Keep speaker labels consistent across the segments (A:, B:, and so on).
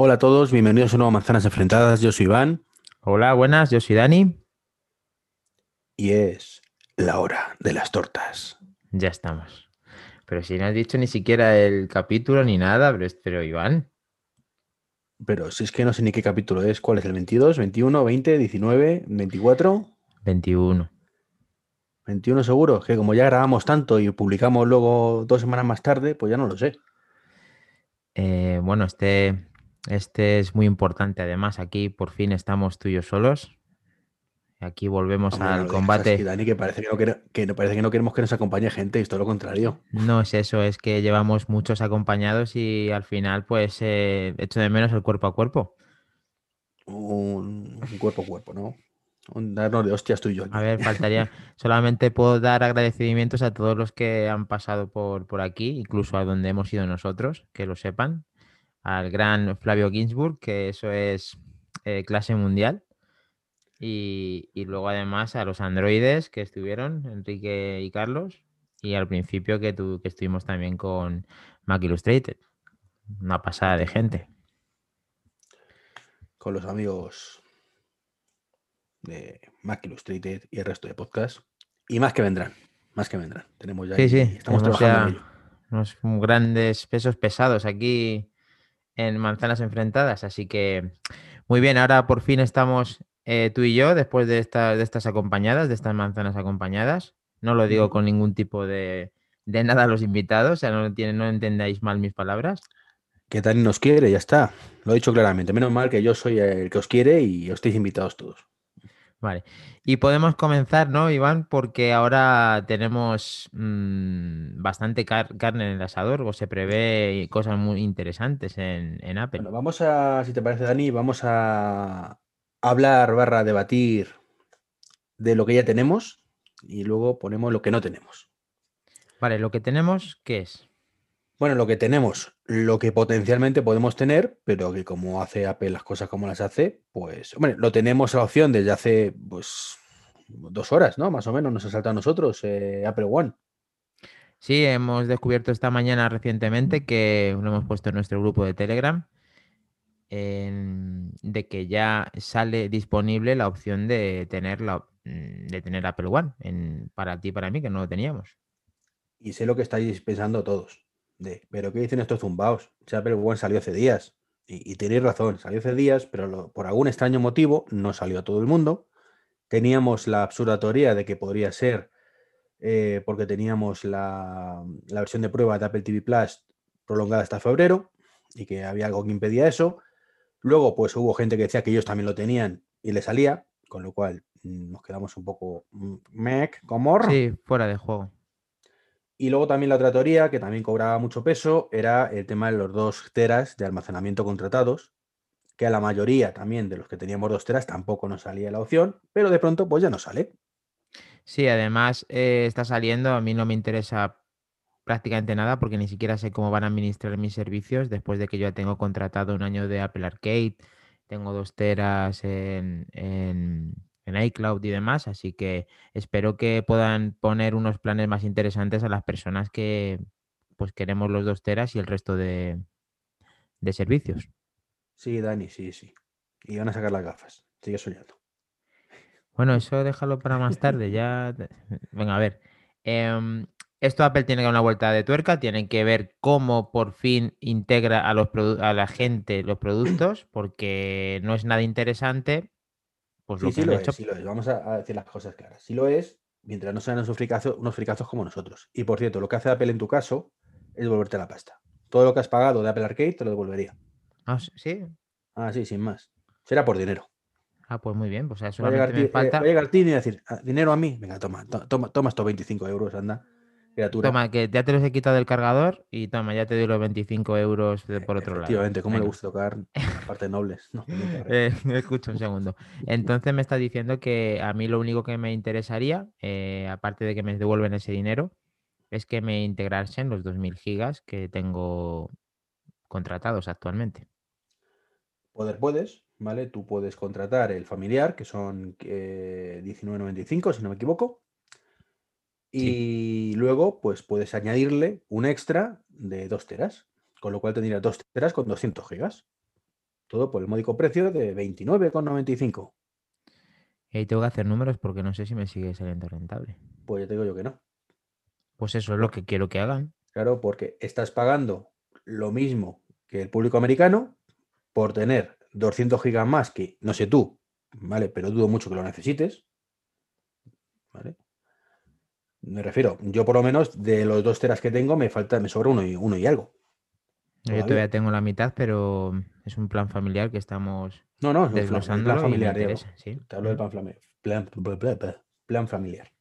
A: Hola a todos, bienvenidos a un nuevo Manzanas Enfrentadas. Yo soy Iván
B: Hola, buenas, yo soy Dani.
A: y es la hora de las tortas.
B: Ya estamos. Pero si no has dicho ni siquiera el capítulo ni nada, pero, pero Iván.
A: Pero si es que no sé ni qué capítulo es, ¿cuál es? ¿El 22, 21, 20, 19, 24?
B: 21.
A: 21 seguro, que como ya grabamos tanto y publicamos luego dos semanas más tarde, pues ya no lo sé.
B: Eh, bueno, este, este es muy importante. Además, aquí por fin estamos tú y yo solos. Aquí volvemos
A: Hombre,
B: al combate.
A: así, Dani, que parece que no, que no- parece que no queremos que nos acompañe gente, y es todo lo contrario.
B: No es eso, es que llevamos muchos acompañados y al final, pues, eh, echo de menos el cuerpo a cuerpo.
A: Un, un cuerpo a cuerpo, ¿no? Un darnos de hostias tú y yo.
B: A ver, faltaría. Solamente puedo dar agradecimientos a todos los que han pasado por, por aquí, incluso a donde hemos ido nosotros, que lo sepan. Al gran Flavio Ginsburg, que eso es eh, clase mundial. Y, y luego además a los androides que estuvieron, Enrique y Carlos. Y al principio que, tu- que estuvimos también con Mac Illustrated. Una pasada de gente.
A: con los amigos de Mac Illustrated y el resto de podcasts. Y más que vendrán, más que vendrán. Tenemos ya
B: Sí, sí,
A: estamos trabajando en
B: ya
A: ello.
B: unos grandes pesos pesados aquí en Manzanas Enfrentadas. Así que muy bien, ahora por fin estamos eh, tú y yo después de, esta- de estas acompañadas, de estas manzanas acompañadas. No lo digo con ningún tipo de, de nada a los invitados, o sea, no, tiene, no entendáis mal mis palabras.
A: Que Dani nos quiere, ya está. Lo he dicho claramente. Menos mal que yo soy el que os quiere y os estáis invitados todos.
B: Vale. Y podemos comenzar, ¿no, Iván? Porque ahora tenemos mm, bastante car- carne en el asador, o se prevé cosas muy interesantes en, en Apple.
A: Bueno, vamos a, si te parece, Dani, vamos a hablar barra debatir de lo que ya tenemos y luego ponemos lo que no tenemos.
B: Vale, lo que tenemos, ¿qué es?
A: Bueno, lo que tenemos, lo que potencialmente podemos tener, pero que como hace Apple las cosas como las hace, pues, hombre, lo tenemos a la opción desde hace, pues, dos horas, ¿no? Más o menos nos ha saltado a nosotros eh, Apple One.
B: Sí, hemos descubierto esta mañana recientemente que lo hemos puesto en nuestro grupo de Telegram, en- de que ya sale disponible la opción de tener, la, mm, de tener Apple One en- para ti y para mí, que no lo teníamos.
A: Y sé lo que estáis pensando todos. Pero ¿qué dicen estos zumbaos? Apple One salió hace días. Y, tenéis razón, salió hace días, pero por algún extraño motivo no salió a todo el mundo. Teníamos la absurda teoría de que podría ser eh, porque teníamos la, la versión de prueba de Apple TV Plus prolongada hasta febrero y que había algo que impedía eso. Luego, pues hubo gente que decía que ellos también lo tenían y le salía, con lo cual mm, nos quedamos un poco mm, mec, como
B: Sí, fuera de juego.
A: Y luego también la otra teoría, que también cobraba mucho peso, era el tema de los dos teras de almacenamiento contratados, que a la mayoría también de los que teníamos dos teras tampoco nos salía la opción, pero de pronto pues ya no sale.
B: Sí, además eh, está saliendo, a mí no me interesa prácticamente nada porque ni siquiera sé cómo van a administrar mis servicios después de que yo ya tengo contratado un año de Apple Arcade, tengo dos teras en, en, en iCloud y demás, así que espero que puedan poner unos planes más interesantes a las personas que pues queremos los dos teras y el resto de, de servicios.
A: Sí, Dani, sí, sí. Y van a sacar las gafas. Sigue soñando.
B: Bueno, eso déjalo para más tarde, ya. Venga, a ver. em, esto Apple tiene que dar una vuelta de tuerca, tiene que ver cómo por fin integra a, los a la gente los productos, porque no es nada interesante. Pues lo
A: Sí,
B: que
A: sí lo
B: hecho.
A: es, sí lo es. Vamos a, a decir las cosas claras. Sí lo es, mientras no sean unos fricazos, unos fricazos como nosotros. Y por cierto, lo que hace Apple en tu caso es devolverte la pasta. Todo lo que has pagado de Apple Arcade te lo devolvería.
B: Ah, sí.
A: Ah, sí, sin más. Será por dinero.
B: Ah, pues muy bien. Pues ya
A: Va a llegar, eh, va a llegar Tini y decir, "Ah, dinero a mí. Venga, toma, to- toma, toma estos 25 euros, anda. Criatura.
B: Toma, que ya te los he quitado del cargador y toma, ya te doy los 25 euros de- por otro lado.
A: Efectivamente, ¿cómo le gusta tocar partes nobles? No.
B: Eh, escucha un segundo. Entonces me está diciendo que a mí lo único que me interesaría, eh, aparte de que me devuelven ese dinero, es que me integrasen los 2.000 gigas que tengo contratados actualmente.
A: Poder puedes, ¿vale? Tú puedes contratar el familiar, que son eh, 19.95, si no me equivoco. Y luego, pues puedes añadirle un extra de 2 teras, con lo cual tendrías 2 teras con 200 gigas. Todo por el módico precio de 29,95.
B: Y ahí tengo que hacer números porque no sé si me sigue saliendo rentable.
A: Pues ya te digo yo que no.
B: Pues eso es lo que quiero que hagan.
A: Claro, porque estás pagando lo mismo que el público americano por tener 200 gigas más que, no sé tú, ¿vale? Pero dudo mucho que lo necesites. ¿Vale? Me refiero, yo por lo menos de los dos teras que tengo me falta, me sobra uno y, uno y algo.
B: Yo todavía tengo la mitad, pero es un plan familiar que estamos
A: no, no, es un plan, familiar. Te hablo del plan, plan, plan familiar.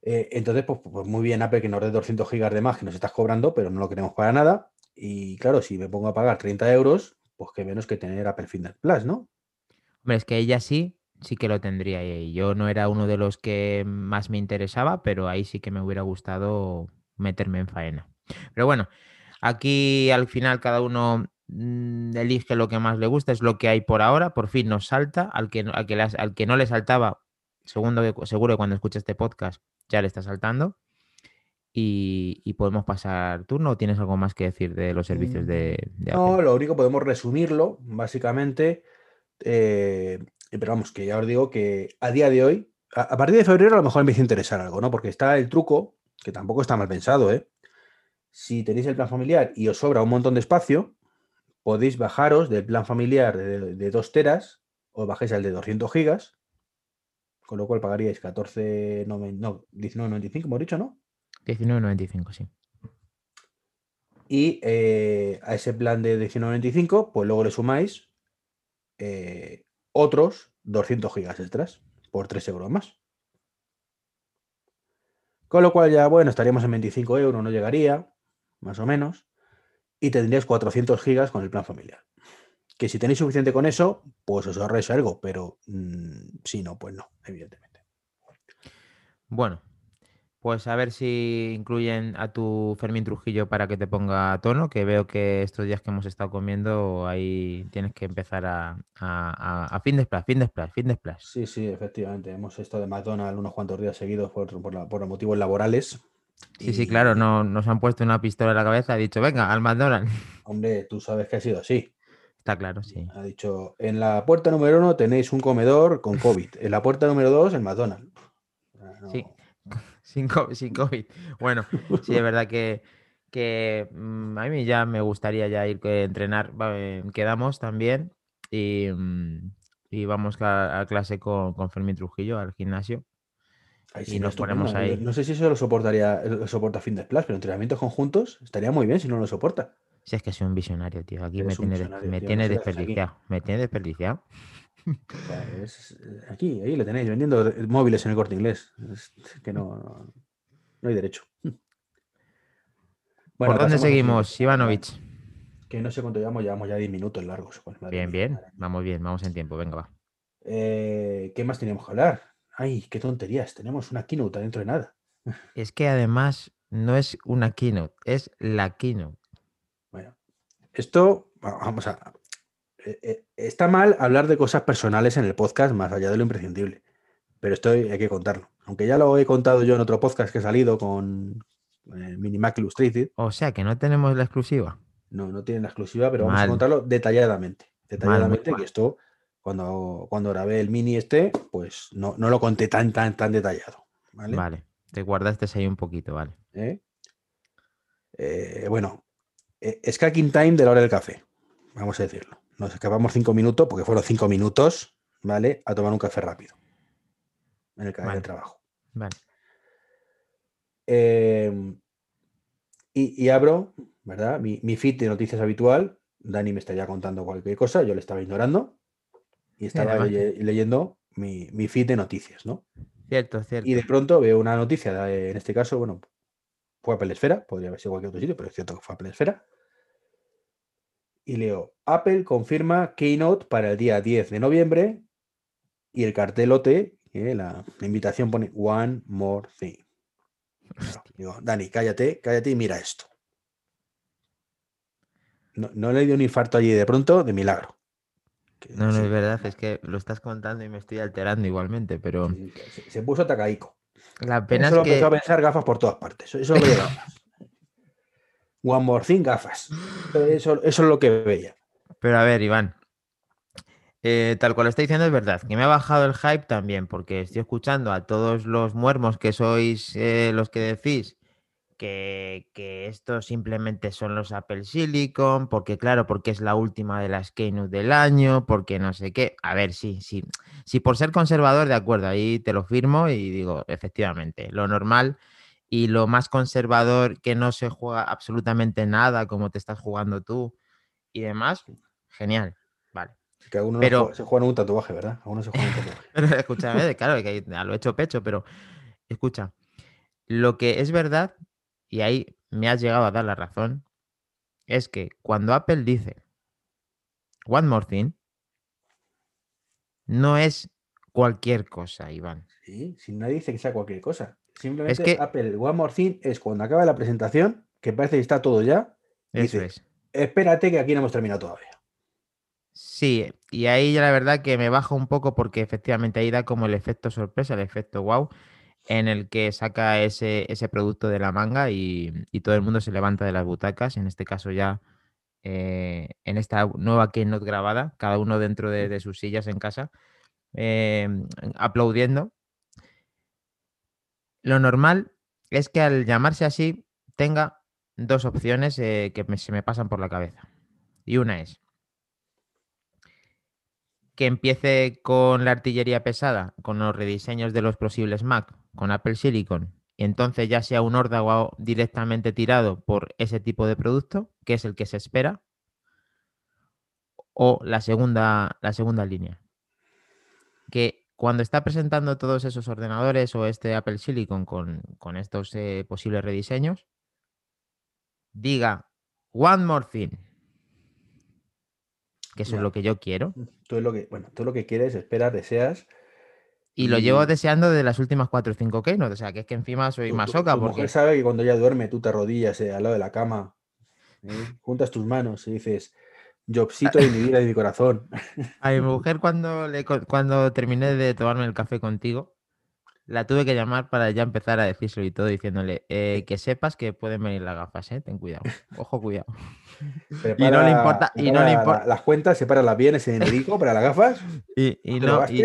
A: Eh, entonces, pues, pues muy bien, Apple, que nos dé 200 gigas de más que nos estás cobrando, pero no lo queremos para nada. Y claro, si me pongo a pagar 30 euros, pues que menos que tener Apple Fitness Plus, ¿no?
B: Hombre, es que ella sí, sí que lo tendría. Y yo no era uno de los que más me interesaba, pero ahí sí que me hubiera gustado meterme en faena. Pero bueno, aquí al final cada uno mm, elige lo que más le gusta, es lo que hay por ahora. Por fin nos salta. Al que, no- al que, al que no le saltaba, segundo seguro que cuando escuche este podcast ya le está saltando. Y, y podemos pasar turno. ¿O tienes algo más que decir de los servicios de, de
A: No, lo único podemos resumirlo, básicamente. eh, pero vamos, que ya os digo que a día de hoy, a, a partir de febrero a lo mejor me empieza a interesar algo, ¿no? Porque está el truco, que tampoco está mal pensado, ¿eh? Si tenéis el plan familiar y os sobra un montón de espacio, podéis bajaros del plan familiar de, de 2 teras, os bajéis al de 200 gigas, con lo cual pagaríais 14, no, no 19,95, hemos dicho, ¿no?
B: 19.95, sí.
A: Y eh, a ese plan de 19.95, pues luego le sumáis eh, otros 200 gigas extras por 3 euros más. Con lo cual ya, bueno, estaríamos en 25 euros, no llegaría, más o menos. Y tendríais 400 gigas con el plan familiar. Que si tenéis suficiente con eso, pues os ahorráis algo, pero mm, si no, pues no, evidentemente.
B: Bueno, pues a ver si incluyen a tu Fermín Trujillo para que te ponga a tono, que veo que estos días que hemos estado comiendo ahí tienes que empezar a, a, a, a fin de splash, fin de splash, fin de splash.
A: Sí, sí, efectivamente. Hemos estado de McDonald's unos cuantos días seguidos por, por, la- por motivos laborales.
B: Sí, sí, claro, no, nos han puesto una pistola en la cabeza, ha dicho, venga, al McDonald's.
A: Hombre, tú sabes que ha sido así.
B: Está claro, sí.
A: Ha dicho, en la puerta número uno tenéis un comedor con COVID. En la puerta número dos, el McDonald's. No-
B: Sí. Sin COVID, sin COVID. Bueno, sí, es verdad que, que mm, a mí ya me gustaría ya ir a entrenar. va, eh, Quedamos también y, mm, y vamos a, a clase con, con Fermín Trujillo al gimnasio. Y nos ponemos ahí.
A: No sé si eso lo soportaría, lo soporta Fitness Plus, pero entrenamientos conjuntos estaría muy bien si no lo soporta.
B: Si es que soy un visionario, tío. Aquí me
A: Eres
B: tiene, me
A: tío,
B: tiene
A: no
B: desperdiciado. Me tiene desperdiciado.
A: Es- aquí, ahí le tenéis, vendiendo móviles en el corte inglés. Es que no, no, no hay derecho. Bueno,
B: ¿Por dónde seguimos,
A: siguiente.
B: Ivanovich?
A: Que no sé cuánto llevamos, llevamos ya 10 minutos largos.
B: Bien,
A: mía,
B: bien.
A: madre.
B: Vamos bien, vamos en tiempo. Venga, va.
A: Eh, ¿Qué más teníamos que hablar? Ay, qué tonterías. Tenemos una keynote dentro de nada.
B: Es que además no es una keynote, es la keynote.
A: Bueno, esto, va- vamos a. eh, eh, está mal hablar de cosas personales en el podcast más allá de lo imprescindible. Pero esto hay que contarlo. Aunque ya lo he contado yo en otro podcast que he salido con eh, Mini Mac Illustrated.
B: O sea que no tenemos la exclusiva.
A: No, no tiene la exclusiva, pero vamos a contarlo detalladamente. Detalladamente,
B: mal.
A: que esto, cuando, cuando grabé el mini este, pues no, no lo conté tan, tan, tan detallado. ¿vale?
B: Vale, te guardaste ahí un poquito, vale.
A: ¿Eh? Eh, bueno, es cracking time de la hora del café, vamos a decirlo. Nos escapamos cinco minutos, porque fueron cinco minutos, ¿vale? A tomar un café rápido. En el, ca- en el
B: Vale.
A: trabajo.
B: Vale.
A: Eh, y, y abro, ¿verdad? Mi, mi feed de noticias habitual. Dani me estaría contando cualquier cosa, yo le estaba ignorando. Y estaba leyendo mi, mi feed de noticias, ¿no?
B: Cierto, cierto.
A: Y de pronto veo una noticia, de- en este caso, bueno, fue Apple Esfera, podría haber sido cualquier otro sitio, pero es cierto que fue Apple Esfera. Y leo, Apple confirma Keynote para el día 10 de noviembre y el cartelote, eh, la, la invitación pone One More Thing. Digo, Dani, cállate, cállate y mira esto. No, no le dio un infarto allí de pronto, de milagro. Que
B: No, no
A: sí,
B: es verdad, es que lo estás contando y me estoy alterando igualmente, pero
A: se, se puso tacaico.
B: la pena
A: Solo
B: es
A: empezó a
B: que
A: pensar gafas por todas partes. Eso, eso. One more thing, gafas. Eso, es lo que veía.
B: Pero a ver, Iván. eh, tal cual está diciendo es verdad, que me ha bajado el hype también, porque estoy escuchando a todos los muermos que sois eh, los que decís que, que estos simplemente son los Apple Silicon, porque claro, porque es la última de las Keynote del año, porque no sé qué. A ver, sí, sí. Sí, por ser conservador, de acuerdo, ahí te lo firmo y digo, efectivamente, lo normal y lo más conservador que no se juega absolutamente nada como te estás jugando tú y demás, genial, vale.
A: Que a uno no
B: Pero-
A: se juega en un tatuaje, ¿verdad? A uno se juega en un tatuaje.
B: Pero escúchame, claro, que a lo hecho pecho, pero escucha, lo que es verdad, y ahí me has llegado a dar la razón, es que cuando Apple dice One More Thing, no es cualquier cosa, Iván.
A: Sí, si nadie dice que sea cualquier cosa. Simplemente
B: que-
A: Apple One More Thing es cuando acaba la presentación, que parece que está todo ya,
B: Eso
A: Dice,
B: es.
A: espérate que aquí no hemos terminado todavía.
B: Sí, y ahí ya la verdad que me baja un poco porque efectivamente ahí da como el efecto sorpresa, el efecto wow, en el que saca ese, ese producto de la manga y, y todo el mundo se levanta de las butacas, en este caso ya eh, en esta nueva keynote grabada, cada uno dentro de, de sus sillas en casa, eh, aplaudiendo. Lo normal es que al llamarse así tenga dos opciones eh, que se me pasan por la cabeza. Y una es que empiece con la artillería pesada, con los rediseños de los posibles Mac, con Apple Silicon, y entonces ya sea un órdago directamente tirado por ese tipo de producto, que es el que se espera, o la segunda, la segunda línea. Que cuando está presentando todos esos ordenadores o este Apple Silicon con, con estos eh, posibles rediseños, diga One More Thing. Que eso es lo que yo quiero.
A: Tú es lo que, bueno, tú lo que quieres, esperas, deseas.
B: Y lo llevo deseando de las últimas 4 o 5 keynote. O sea, que es que encima soy masoca
A: tu
B: porque...
A: mujer sabe que cuando ella duerme, tú te arrodillas eh, al lado de la cama, ¿eh? juntas tus manos y dices, Jobcito de mi vida y de mi corazón.
B: A mi mujer cuando, le, cuando terminé de tomarme el café contigo, la tuve que llamar para ya empezar a decírselo y todo, diciéndole eh, que sepas que pueden venir las gafas, ¿eh? Ten cuidado. Ojo, cuidado.
A: Prepara-
B: importa- y no le importa-
A: las cuentas, sepáralas bien ese dinerito para las gafas.
B: Y, y no, y,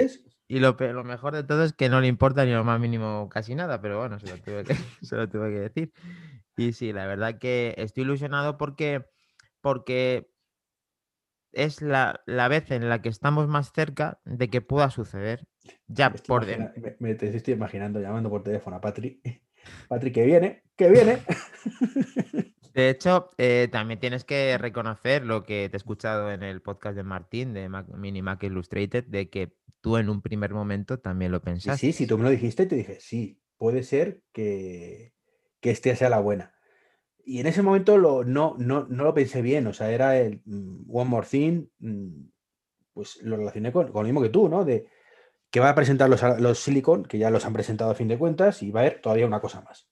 B: y lo, lo mejor de todo es que no le importa ni lo más mínimo casi nada, pero bueno, se lo tuve que, se lo tuve que decir. Y sí, la verdad que estoy ilusionado porque, porque es la, la vez en la que estamos más cerca de que pueda suceder. Ya
A: Me
B: por de-
A: imagina- me, me- te estoy imaginando llamando por teléfono a Patri. Patri, que viene, que viene.
B: De hecho, eh, también tienes que reconocer lo que te he escuchado en el podcast de Martín, de Mac- Mini Mac Illustrated, de que tú en un primer momento también lo
A: Sí,
B: pensaste.
A: sí, si tú me lo dijiste, te dije, sí, puede ser que, que este sea la buena. Y en ese momento lo, no, no, no lo pensé bien, o sea, era el mm, One More Thing, mm, pues lo relacioné con, lo mismo que tú, ¿no? De que va a presentar los, los Silicon, que ya los han presentado a fin de cuentas, y va a haber todavía una cosa más.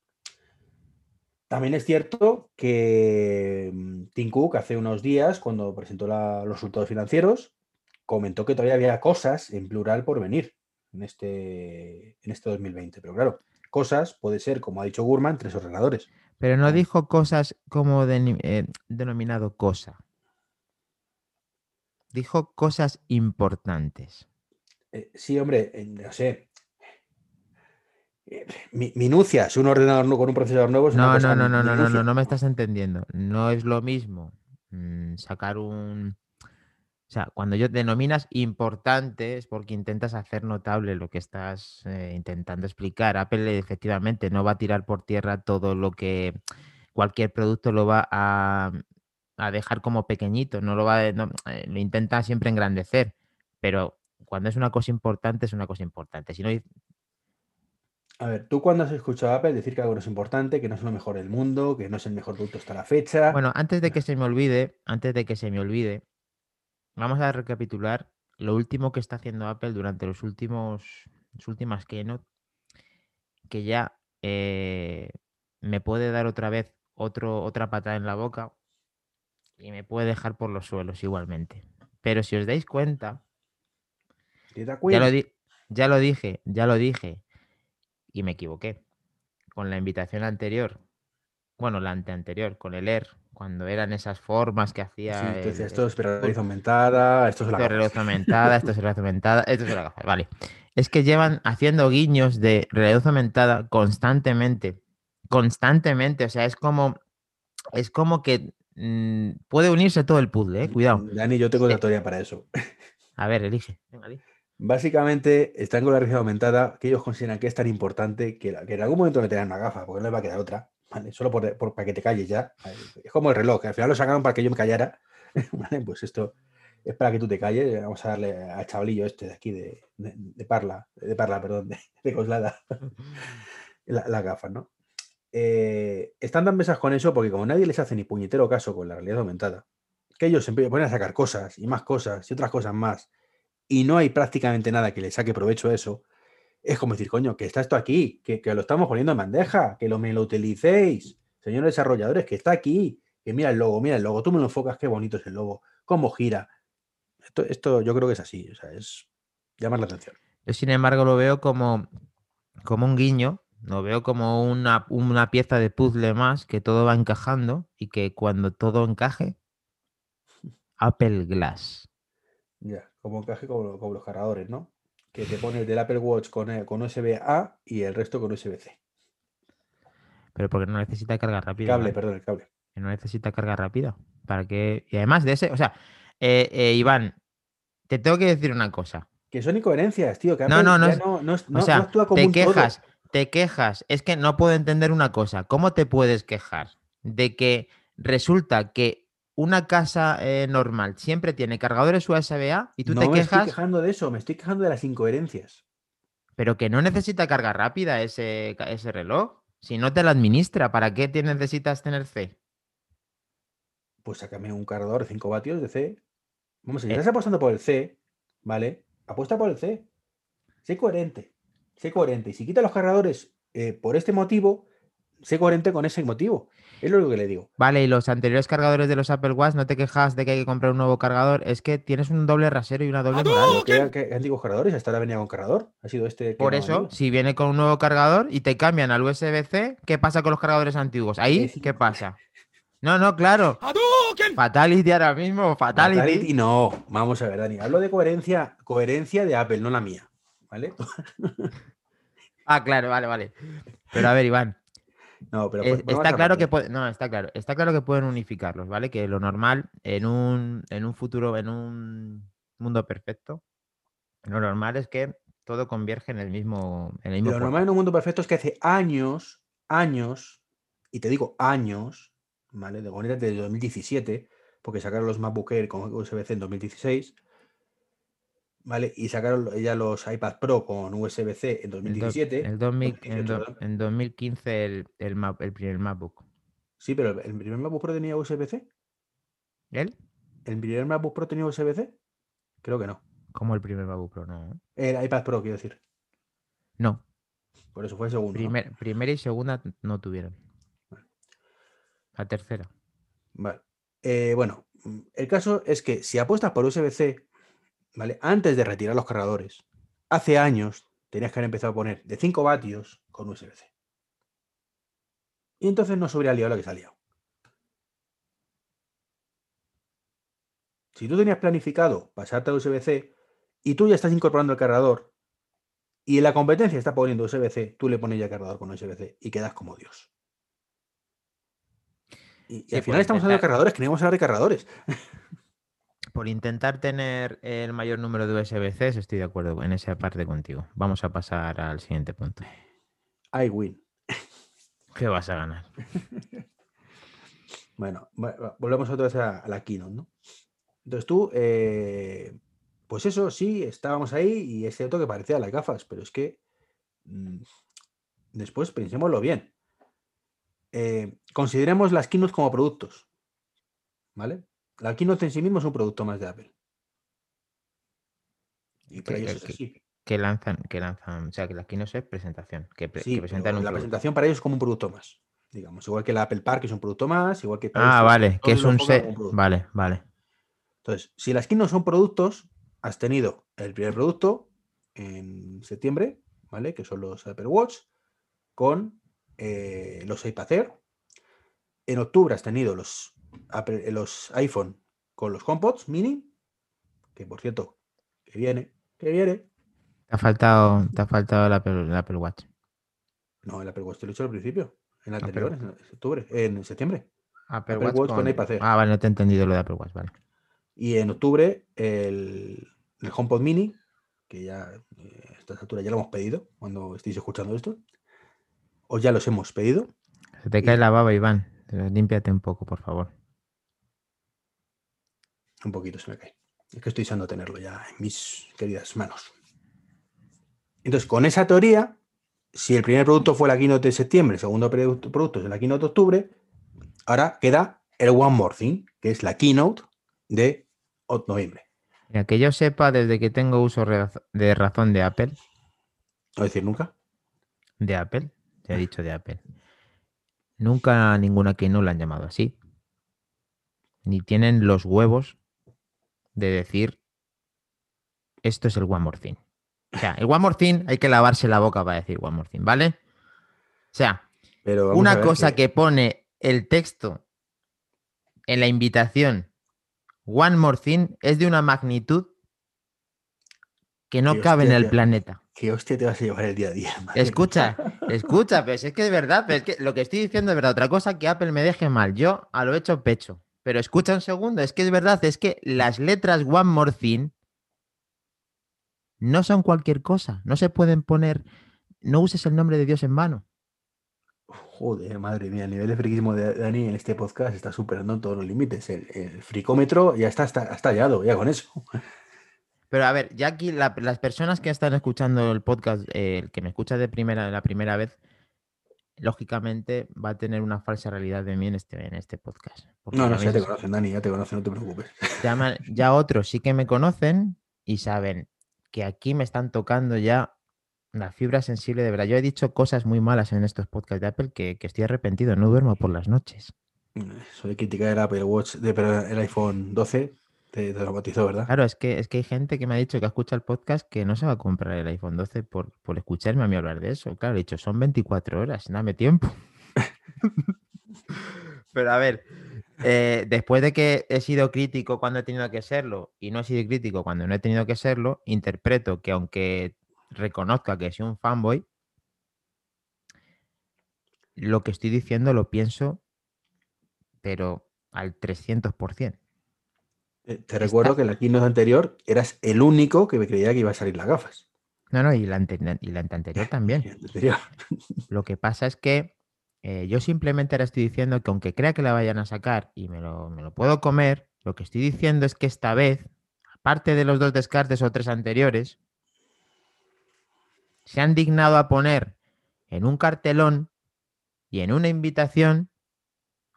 A: También es cierto que mm, Tim Cook hace unos días, cuando presentó los resultados financieros, comentó que todavía había cosas en plural por venir en este, en este 2020. Pero claro, cosas puede ser, como ha dicho Gurman, tres ordenadores.
B: Pero no dijo cosas como eh, denominado cosa. Dijo cosas importantes.
A: Eh, sí, hombre, eh, no sé. Mi- minucias, un ordenador con un procesador nuevo es una
B: No,
A: cosa
B: no, no, no, no, no, no me estás entendiendo. No es lo mismo mm, sacar un... O sea, cuando yo denominas importante es porque intentas hacer notable lo que estás eh, intentando explicar. Apple efectivamente no va a tirar por tierra todo lo que cualquier producto lo va a, a dejar como pequeñito, no lo va no, eh, lo intenta siempre engrandecer, pero cuando es una cosa importante es una cosa importante. Si no,
A: A ver, ¿tú cuándo has escuchado a Apple decir que algo no es importante, que no es lo mejor del mundo, que no es el mejor producto hasta la fecha?
B: Bueno, antes de que se me olvide, antes de que se me olvide, vamos a recapitular lo último que está haciendo Apple durante los últimos, las últimas keynote, que ya eh, me puede dar otra vez otro, otra patada en la boca y me puede dejar por los suelos igualmente. Pero si os dais cuenta, ya lo, ya lo dije, ya lo dije y me equivoqué. Con la invitación anterior bueno, la anterior, con el Air, cuando eran esas formas que hacía.
A: Sí, entonces
B: el-
A: esto es realidad aumentada, esto es la
B: esto es aumentada, esto es realidad aumentada, esto es la gafa. Vale. Es que llevan haciendo guiños de realidad aumentada constantemente. Constantemente. O sea, es como. Es como que mm, puede unirse todo el puzzle, eh. Cuidado.
A: Dani, yo tengo otra teoría para eso.
B: A ver, elige. Venga.
A: Básicamente están con la realidad aumentada que ellos consideran que es tan importante que, la- que en algún momento le tengan una gafa, porque no les va a quedar otra, ¿vale? Solo por, por- para que te calles ya. Es como el reloj, que al final lo sacaron para que yo me callara. ¿vale? Pues esto es para que tú te calles. Vamos a darle al chavalillo este de aquí de, de, de Parla, de Parla, perdón, de, de Coslada, la- las gafas, ¿no? Eh, están tan mesas con eso porque como nadie les hace ni puñetero caso con la realidad aumentada, que ellos se ponen a sacar cosas y más cosas y otras cosas más, y no hay prácticamente nada que le saque provecho a eso, es como decir, coño, que está esto aquí, que, que lo estamos poniendo en bandeja, que lo, me lo utilicéis, señores desarrolladores, que está aquí, que mira el logo, mira el logo, tú me lo enfocas, qué bonito es el logo, cómo gira. Esto, esto yo creo que es así, o sea, es llamar la atención.
B: Yo, sin embargo, lo veo como, como un guiño, lo veo como una, una pieza de puzzle más que todo va encajando y que cuando todo encaje, Apple Glass.
A: Ya, como encaje como, como los cargadores, ¿no? Que te pone el del Apple Watch con, eh, con USB-A y el resto con USB-C.
B: Pero porque no necesita carga rápida.
A: Cable, perdón, el cable.
B: no necesita carga rápida. Para que. Y además de ese, o sea, eh, eh, Iván, te tengo que decir una cosa.
A: Que son incoherencias, tío. Que
B: No, no, no
A: no, no,
B: O
A: no
B: sea,
A: actúa como
B: te
A: un todo.
B: quejas, te quejas. Es que no puedo entender una cosa. ¿Cómo te puedes quejar de que resulta que una casa eh, normal siempre tiene cargadores USB-A y tú
A: no
B: te
A: me estoy
B: quejas,
A: quejando de eso, me estoy quejando de las incoherencias.
B: pero que no necesita carga rápida ese, ese reloj? Si no te la administra, ¿para qué te necesitas tener C?
A: Pues sácame un cargador de 5 vatios de C. Vamos, si
B: Eh.
A: estás apostando por el C, ¿vale? Apuesta por el C. Sé coherente. Sé coherente. Y si quitas los cargadores eh, por este motivo, sé coherente con ese motivo. Es lo único que le digo.
B: Vale, y los anteriores cargadores de los Apple Watch, no te quejas de que hay que comprar un nuevo cargador. Es que tienes un doble rasero y una doble moral.
A: ¿Qué, qué antiguos cargadores? Hasta ahora venía con cargador. Ha sido este. que
B: Por
A: no
B: eso, si viene con un nuevo cargador y te cambian al USB-C, ¿qué pasa con los cargadores antiguos? Ahí, ¿qué pasa? No, no, claro. Fatality ahora mismo, fatality.
A: Fatality, no. Vamos a ver, Dani. Hablo de coherencia, coherencia de Apple, no la mía. ¿Vale?
B: Ah, claro, vale, vale. Pero a ver, Iván,
A: No, pero pues,
B: está claro que puede- no, está claro, está claro que pueden unificarlos, ¿vale? Que lo normal en un, en un futuro, en un mundo perfecto, lo normal es que todo converge en el mismo, en el mismo
A: Lo normal en un mundo perfecto es que hace años, años, y te digo años, ¿vale? De manera desde 2017, porque sacaron los MacBook Air con USB-C en 2016, ¿vale? Y sacaron ya los iPad Pro con USB-C en
B: El do-
A: 2017.
B: el 2000 en,
A: 2018,
B: do-
A: perdón.
B: en 2015 el, el, el primer MacBook.
A: Sí, pero el el primer MacBook Pro tenía USB-C.
B: ¿Él?
A: ¿El primer MacBook Pro tenía USB-C? Creo que no.
B: Como el primer MacBook Pro, no.
A: El iPad Pro, quiero decir.
B: No,
A: Por eso fue el segundo. ¿no?
B: primer, primera y segunda no tuvieron.
A: Vale.
B: La tercera.
A: Vale. Eh, bueno, el caso es que si apuestas por USB-C, ¿vale? Antes de retirar los cargadores, hace años tenías que haber empezado a poner de 5 vatios con USB-C. Y entonces no se hubiera liado lo que se ha liado. Si tú tenías planificado pasarte a USB-C y tú ya estás incorporando el cargador y la competencia está poniendo USB-C, tú le pones ya cargador con USB-C y quedas como Dios. Y, y
B: Sí,
A: al final estamos hablando de cargadores, que no íbamos a hablar de cargadores.
B: Por intentar tener el mayor número de USB-Cs, estoy de acuerdo en esa parte contigo. Vamos a pasar al siguiente punto.
A: I win.
B: ¿Qué vas a ganar?
A: Bueno, volvemos otra vez a, la keynote, ¿no? Entonces tú, eh, pues eso, sí, estábamos ahí y es cierto que parecía las gafas, pero es que mm, después pensémoslo bien. Eh, consideremos las keynotes como productos, ¿vale? La keynote en sí mismo es un producto más de Apple. Y para
B: Que-
A: ellos es
B: que-
A: así.
B: Que lanzan, que lanzan, o sea, que aquí no es presentación, que, pre-
A: Sí,
B: presentan un
A: la
B: producto.
A: presentación para ellos es como un producto más. Digamos, igual que la Apple Park es un producto más, igual que
B: Ah, vale, que es un set. Vale, vale.
A: Entonces, si las keynote son productos, has tenido el primer producto en septiembre, ¿vale? Que son los Apple Watch, con eh, los iPad Air. En octubre has tenido los, Apple- los iPhone con los HomePods mini, que por cierto, que viene, que viene.
B: Te ha faltado, te ha faltado el Apple, el Apple Watch.
A: No, el Apple Watch te lo he dicho al principio, en el
B: Apple-
A: anterior, en octubre, en septiembre.
B: Apple,
A: Apple Watch con iPad Air.
B: Ah, vale, no te he entendido lo de Apple Watch, vale.
A: Y en octubre el, el HomePod mini, que ya eh, a estas alturas ya lo hemos pedido cuando estéis escuchando esto. O ya los hemos pedido.
B: Se te cae la baba, Iván. Te- Límpiate un poco, por favor.
A: Un poquito se me cae. Es que estoy deseando tenerlo ya en mis queridas manos. Entonces, con esa teoría, si el primer producto fue la keynote de septiembre, el segundo producto es la keynote de octubre, ahora queda el One More Thing, que es la keynote de noviembre.
B: Mira, que yo sepa, desde que tengo uso de razón de Apple,
A: No decir nunca.
B: de Apple, te he dicho de Apple, nunca ninguna que no la han llamado así. Ni tienen los huevos de decir esto es el One More Thing. O sea, el One More Thing hay que lavarse la boca para decir One More Thing, ¿vale? O sea,
A: Pero
B: una cosa que... pone el texto en la invitación One More Thing es de una magnitud que no cabe en el planeta.
A: ¿Qué hostia te vas a llevar el día a día? madre
B: Escucha, escucha, pero si es que es verdad, pero es que lo que estoy diciendo es verdad. Otra cosa que Apple me deje mal, yo a lo hecho pecho. Pero escucha un segundo, es que es verdad, es que las letras One More Thing no son cualquier cosa, no se pueden poner, no uses el nombre de Dios en vano.
A: Joder, madre mía, el nivel de friquismo de Dani en este podcast está superando todos los límites. El, el fricómetro ya está, hallado, ya con eso.
B: Pero a ver, ya aquí la- las personas que están escuchando el podcast, eh, el que me escucha de primera, la primera vez, lógicamente va a tener una falsa realidad de mí en este, en este podcast.
A: No, no, ya te conocen, Dani, ya te conocen, no te preocupes.
B: ya, ya otros sí que me conocen y saben que aquí me están tocando ya la fibra sensible de verdad. Yo he dicho cosas muy malas en estos podcasts de Apple que, que estoy arrepentido, no duermo por las noches.
A: Eso de criticar el Apple Watch, de, pero el iPhone 12, te, te traumatizó, ¿verdad?
B: Claro, es que, es que hay gente que me ha dicho que escucha el podcast que no se va a comprar el iPhone 12 por, por escucharme a mí hablar de eso. Claro, he dicho, son 24 horas, dame tiempo. Pero a ver, eh, después de que he sido crítico cuando he tenido que serlo y no he sido crítico cuando no he tenido que serlo, interpreto que aunque reconozca que soy un fanboy, lo que estoy diciendo lo pienso, pero al 300%.
A: Eh, Te recuerdo que en la keynote anterior eras el único que me creía que iba a salir las gafas.
B: No, no, y la, ante- y la anterior también.
A: Y la anterior.
B: Lo que pasa es que eh, yo simplemente ahora estoy diciendo que aunque crea que la vayan a sacar y me lo, me lo puedo comer, lo que estoy diciendo es que esta vez, aparte de los dos descartes o tres anteriores, se han dignado a poner en un cartelón y en una invitación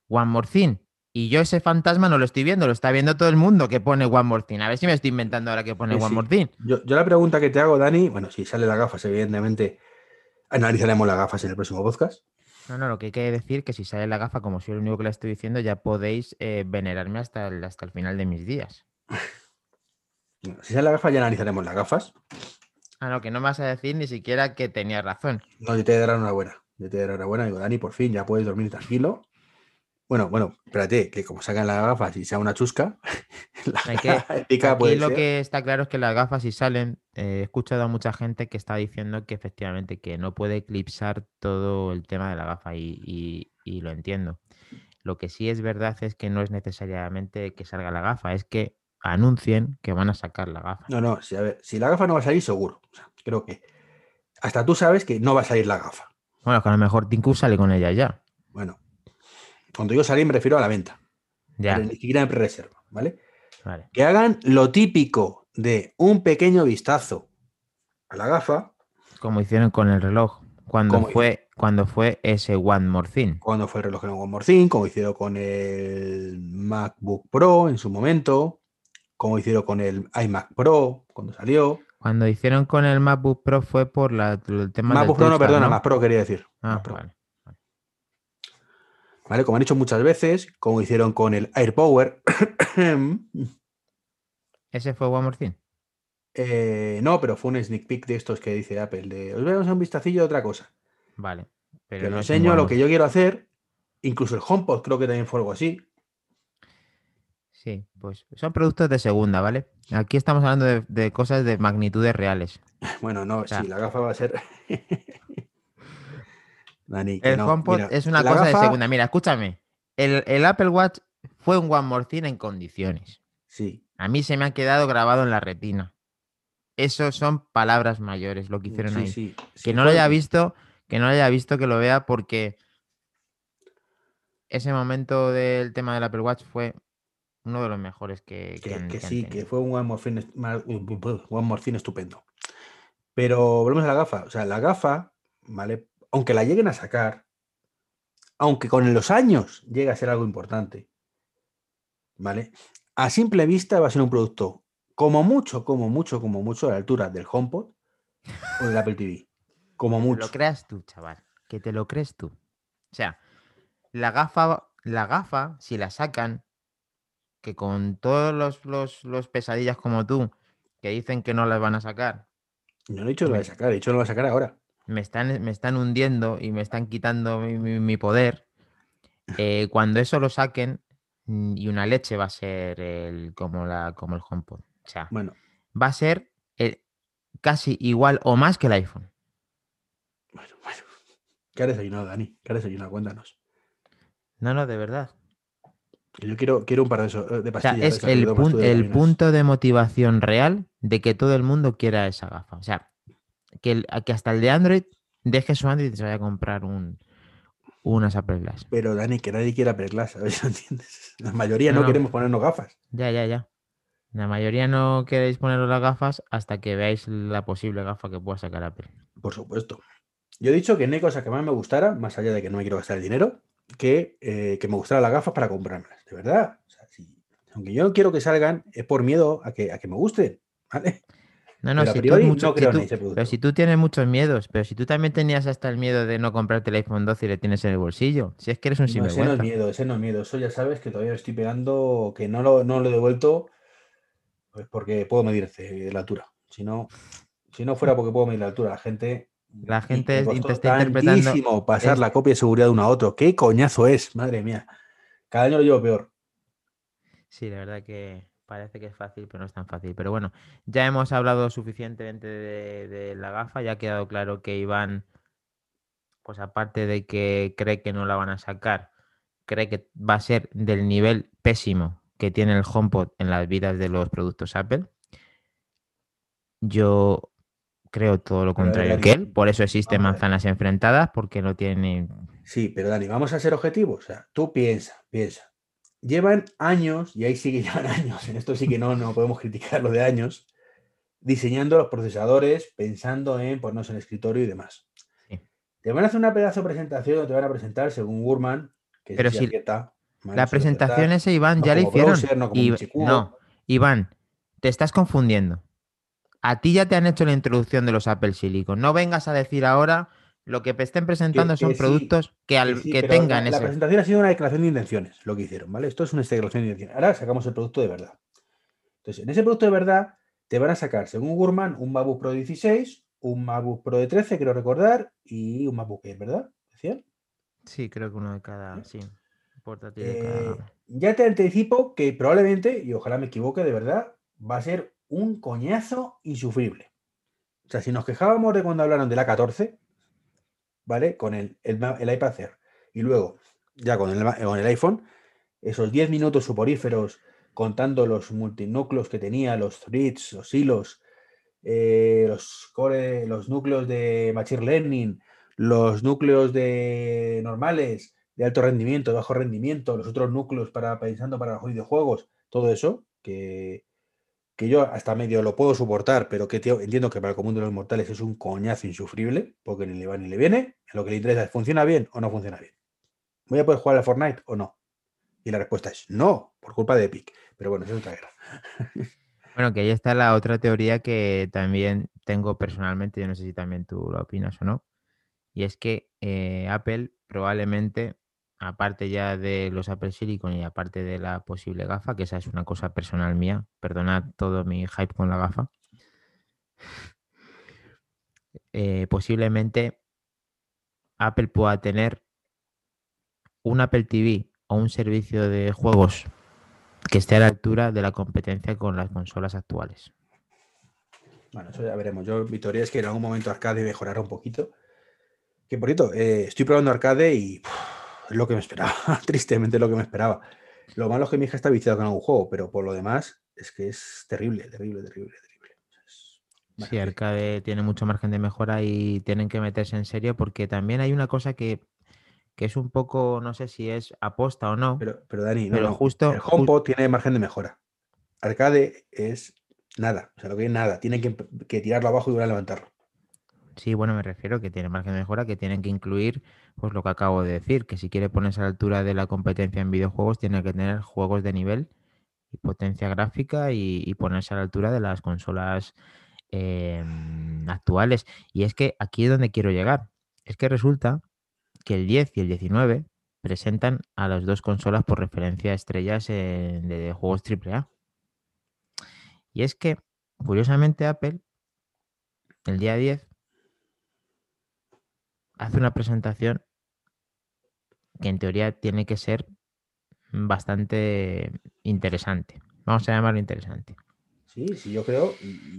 B: One More Thing. Y yo ese fantasma no lo estoy viendo, lo está viendo todo el mundo que pone One More Thing. A ver si me estoy inventando ahora que pone
A: Sí,
B: One
A: sí.
B: More Thing.
A: Yo, yo la pregunta que te hago, Dani, bueno, si sale las gafas, evidentemente analizaremos las gafas en el próximo podcast.
B: No, no, lo que hay que decir que si sale la gafa, como soy el único que la estoy diciendo, ya podéis eh, venerarme hasta el, hasta el final de mis días.
A: Si sale la gafa, ya analizaremos las gafas.
B: Ah, no, que no me vas a decir ni siquiera que tenía razón.
A: No, yo te daré una buena. Yo te daré una buena. Digo, Dani, por fin ya puedes dormir tranquilo. Bueno, bueno, espérate, que como sacan las gafas y sea una chusca, la
B: Hay que- Aquí lo
A: ser.
B: que está claro es que las gafas si salen, eh, he escuchado a mucha gente que está diciendo que efectivamente que no puede eclipsar todo el tema de la gafa y, y- y lo entiendo. Lo que sí es verdad es que no es necesariamente que salga la gafa, es que anuncien que van a sacar la gafa.
A: No, no, si, a ver, si la gafa no va a salir, seguro. O sea, creo que hasta tú sabes que no va a salir la gafa.
B: Bueno, que a lo mejor Cook sale con ella ya.
A: Bueno, cuando digo salir me refiero a la venta,
B: Ya,
A: ni siquiera en pre-reserva, ¿vale?
B: vale.
A: Que hagan lo típico de un pequeño vistazo a la gafa
B: Como hicieron con el reloj. Cuando fue, cuando fue ese One More Thing.
A: cuando fue el reloj en One More Thing, como hicieron con el MacBook Pro en su momento, como hicieron con el iMac Pro cuando salió.
B: Cuando hicieron con el MacBook Pro fue por la, el tema del
A: MacBook Pro no, perdona,
B: ¿no?
A: Mac Pro quería decir.
B: Ah,
A: Mac Pro.
B: vale.
A: ¿Vale? Como han hecho muchas veces, como hicieron con el AirPower.
B: ¿Ese fue One More Thing?
A: Eh, no, pero fue un sneak peek de estos que dice Apple, de os vemos a un vistacillo de otra cosa.
B: Vale. Pero es un
A: enseño lo que yo quiero hacer Incluso el HomePod creo que también fue algo así.
B: Sí, pues son productos de segunda, ¿vale? Aquí estamos hablando de, de cosas de magnitudes reales.
A: Bueno, no,
B: sea,
A: sí, la gafa va a ser. Dani, que
B: El
A: no.
B: HomePod
A: Mira,
B: es una cosa de segunda. Mira, escúchame. El, el Apple Watch fue un One More Thing en condiciones.
A: Sí,
B: A mí se me ha quedado grabado en la retina. Eso son palabras mayores, lo que hicieron
A: sí,
B: ahí.
A: sí.
B: que
A: sí
B: no lo haya visto, que no lo haya visto, que lo vea porque ese momento del tema del Apple Watch fue uno de los mejores que, que
A: Que,
B: han-
A: que
B: que
A: sí, que fue un One More Thing One More Thing estupendo. Pero volvemos a la gafa. O sea, la gafa, ¿vale? Aunque la lleguen a sacar, aunque con los años llegue a ser algo importante, ¿vale? A simple vista va a ser un producto como mucho, como mucho, como mucho a la altura del HomePod o del Apple TV. Como mucho.
B: lo creas tú, chaval. Que te lo crees tú. O sea, la gafa, la gafa, si la sacan, que con todos los, los, los pesadillas como tú, que dicen que no las van a sacar,
A: Yo no he dicho que lo voy a sacar, he dicho que lo voy a sacar ahora.
B: Me están, me están hundiendo y me están quitando mi, mi- mi poder. eh, cuando eso lo saquen, mm, y una leche va a ser el, como, la, como el HomePod. O sea,
A: Bueno,
B: va a ser casi igual o más que el iPhone.
A: bueno, bueno. ¿Qué has desayunado, Dani? ¿Qué has desayunado? Cuéntanos.
B: No, no, de verdad.
A: Yo quiero, quiero un par de, esos, eh, de
B: O sea,
A: pastillas. de
B: es el, pun-
A: de
B: el punto de motivación real de que todo el mundo quiera esa gafa. O sea, que, el- que hasta el de Android deje su Android y se vaya a comprar un, unas Apple Glass.
A: Pero Dani, que nadie quiera Apple Glass, lo entiendes. La mayoría no, queremos ponernos gafas.
B: Ya, ya, ya. La mayoría no queréis poneros las gafas hasta que veáis la posible gafa que pueda sacar Apple.
A: Por supuesto. Yo he dicho que no hay cosa que más me gustara, más allá de que no me quiero gastar el dinero, que, eh, que me gustaran las gafas para comprármelas. De verdad. O sea, si- aunque yo no quiero que salgan, es por miedo a que, a que me gusten. ¿Vale?
B: No, no,
A: Pero
B: si tú,
A: priori
B: mucho-
A: no
B: si
A: creo en
B: tú-
A: ese
B: pero
A: producto.
B: si tú tienes muchos miedos, pero si tú también tenías hasta el miedo de no comprarte el iPhone 12 y le tienes en el bolsillo, si es que eres un
A: No, ese no es miedo, ese no es miedo. Eso ya sabes que todavía me estoy pegando, que no lo, no lo he devuelto, pues porque puedo medir la altura. Si no, si no fuera porque puedo medir la altura, la gente.
B: La gente te está interpretando
A: pasar
B: es-
A: la copia de seguridad de uno a otro. ¿Qué coñazo es? Madre mía. Cada año lo llevo peor.
B: Sí, la verdad que parece que es fácil, pero no es tan fácil. Pero bueno, ya hemos hablado suficientemente de, de la gafa, ya ha quedado claro que Iván, pues aparte de que cree que no la van a sacar, cree que va a ser del nivel pésimo que tiene el HomePod en las vidas de los productos Apple. Yo creo todo lo contrario
A: Dani,
B: que él, por eso existen manzanas enfrentadas, porque no tiene...
A: Sí, pero Dani, vamos a ser objetivos. O sea, tú piensa, piensa. Llevan años, y ahí sí que llevan años, en esto sí que no, no podemos criticar lo de años, diseñando los procesadores, pensando en ponernos en el escritorio y demás.
B: Sí.
A: Te van a hacer una pedazo de presentación, o te van a presentar según Gurman, que
B: Pero si. La presentación esa, Iván,
A: no
B: ya la hicieron.
A: browser, no Michikubo.
B: no, Iván, te estás confundiendo. A ti ya te han hecho la introducción de los Apple Silicon. No vengas a decir ahora lo que estén presentando
A: que
B: son
A: sí,
B: productos que, al,
A: Que sí, la-
B: tengan
A: la,
B: ese.
A: presentación ha sido una declaración de intenciones, lo que hicieron, ¿vale? Esto es una declaración de intenciones. Ahora sacamos el producto de verdad. Entonces, en ese producto de verdad te van a sacar, según Gurman, un MacBook Pro de 16, un MacBook Pro de 13, quiero recordar, y un MacBook Air, ¿verdad? ¿Decían?
B: Sí, creo que uno de cada. Sí, portátil de
A: Eh,
B: cada gama.
A: ya te anticipo que probablemente, y ojalá me equivoque de verdad, va a ser un coñazo insufrible. O sea, si nos quejábamos de cuando hablaron del A14, ¿vale? Con el, el, iPad Air y luego ya con el, con el iPhone, esos 10 minutos suporíferos contando los multinúcleos que tenía, los threads, los hilos, eh, los, core, los núcleos de Machine Learning, los núcleos de normales, de alto rendimiento, de bajo rendimiento, los otros núcleos para pensando para los videojuegos, todo eso, que, que yo hasta medio lo puedo soportar, pero que tío, entiendo que para el común de los mortales es un coñazo insufrible, porque ni le va ni le viene. Lo que le interesa es, ¿funciona bien o no funciona bien? ¿Voy a poder jugar al Fortnite o no? Y la respuesta es no, por culpa de Epic. Pero bueno, es otra guerra.
B: Bueno, que ahí está la otra teoría que también tengo personalmente, yo no sé si también tú lo opinas o no, y es que eh, Apple probablemente, aparte ya de los Apple Silicon y aparte de la posible gafa, que esa es una cosa personal mía, perdonad todo mi hype con la gafa, eh, posiblemente Apple pueda tener un Apple TV o un servicio de juegos que esté a la altura de la competencia con las consolas actuales.
A: Bueno, eso ya veremos. Yo, mi teoría es que en algún momento Arcade mejorará un poquito. Que por cierto, eh, estoy probando Arcade y lo que me esperaba. Tristemente lo que me esperaba. Lo malo es que mi hija está viciada con algún juego, pero por lo demás es que es terrible, terrible, terrible, terrible.
B: sí, Arcade tiene mucho margen de mejora y tienen que meterse en serio porque también hay una cosa que, es un poco, no sé si es aposta o no.
A: Pero, pero Dani, no, justo, el HomePod tiene margen de mejora. Arcade es nada, o sea, lo que es nada. Tienen que, tirarlo abajo y volver a levantarlo.
B: Sí, bueno, me refiero que tiene margen de mejora, que tienen que incluir, pues lo que acabo de decir, que si quiere ponerse a la altura de la competencia en videojuegos, tiene que tener juegos de nivel y potencia gráfica y, ponerse a la altura de las consolas em, actuales. Y es que aquí es donde quiero llegar. Es que resulta que el 10 y el 19 presentan a las dos consolas por referencia a estrellas de juegos AAA. Y es que, curiosamente, Apple, el día 10, hace una presentación que en teoría tiene que ser bastante interesante. Vamos a llamarlo interesante.
A: Sí, sí, yo creo,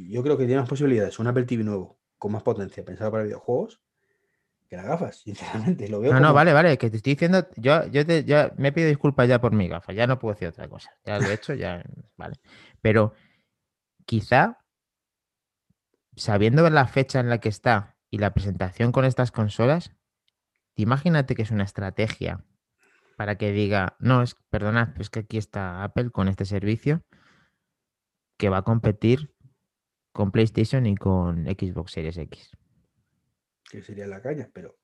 A: yo creo que tiene más posibilidades. Un Apple TV nuevo, con más potencia, pensado para videojuegos, que las gafas, sinceramente. Lo veo
B: no, no, vale, vale, que te estoy diciendo, yo, yo te, ya me pido disculpas ya por mi gafas, ya no puedo decir otra cosa. Ya lo he hecho, ya, vale. Pero quizá, sabiendo la fecha en la que está y la presentación con estas consolas, imagínate que es una estrategia para que diga, no, es, perdonad, es que aquí está Apple con este servicio que va a competir con PlayStation y con Xbox Series X.
A: Que sería la caña, pero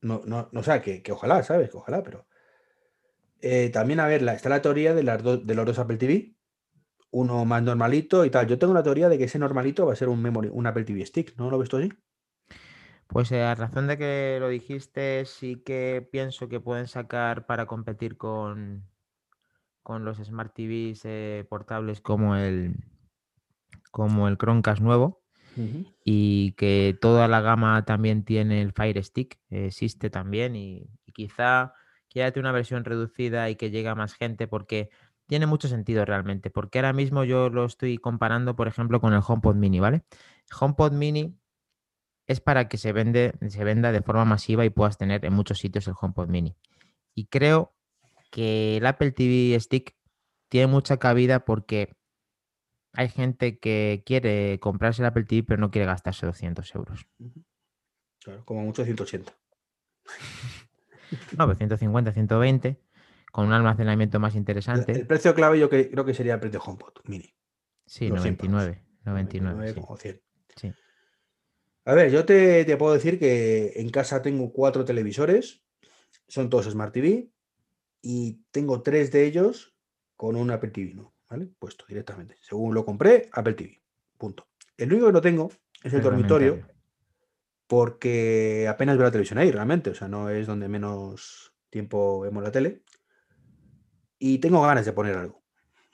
A: no, no, no o sea, que, ojalá, ¿sabes? Que ojalá, pero eh, también, a ver, la, está la teoría de, las de los dos Apple TV, uno más normalito y tal. Yo tengo la teoría de que ese normalito va a ser un memory, un Apple TV Stick, ¿no lo ves tú así?
B: Pues eh, a razón de que lo dijiste, sí que pienso que pueden sacar para competir con, con los Smart TVs eh, portables como el, como el Chromecast nuevo. Y que toda la gama también tiene el Fire Stick, existe también y, y quizá quédate una versión reducida y que llegue a más gente porque tiene mucho sentido realmente, porque ahora mismo yo lo estoy comparando, por ejemplo, con el HomePod Mini, ¿vale? HomePod Mini es para que se, vende, se venda de forma masiva y puedas tener en muchos sitios el HomePod Mini. Y creo que el Apple TV Stick tiene mucha cabida porque hay gente que quiere comprarse el Apple TV pero no quiere gastarse 200 euros.
A: Claro, como mucho 180.
B: No, pero 150, 120 con un almacenamiento más interesante.
A: El, precio clave yo creo que sería el precio HomePod mini.
B: Sí, 99. 99, sí.
A: A ver, yo te, puedo decir que en casa tengo cuatro televisores, son todos Smart TV, y tengo tres de ellos con un Apple TV, ¿no? ¿Vale? Puesto directamente. Según lo compré, Apple TV. Punto. El único que no tengo es el dormitorio, porque apenas veo la televisión ahí, realmente. O sea, no es donde menos tiempo vemos la tele y tengo ganas de poner algo.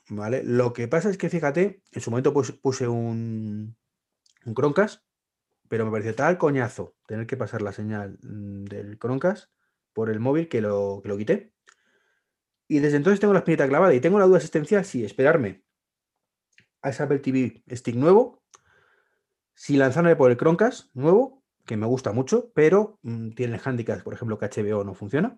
A: ¿Vale? Lo que pasa es que fíjate, en su momento puse un, un Chromecast, pero me pareció tal coñazo tener que pasar la señal mm, del Chromecast por el móvil que lo, que lo quité. Y desde entonces tengo la espinita clavada y tengo la duda existencial si esperarme a ese Apple TV Stick nuevo, si lanzarme por el Chromecast nuevo, que me gusta mucho, pero mm, tiene handicaps, por ejemplo, que HBO no funciona,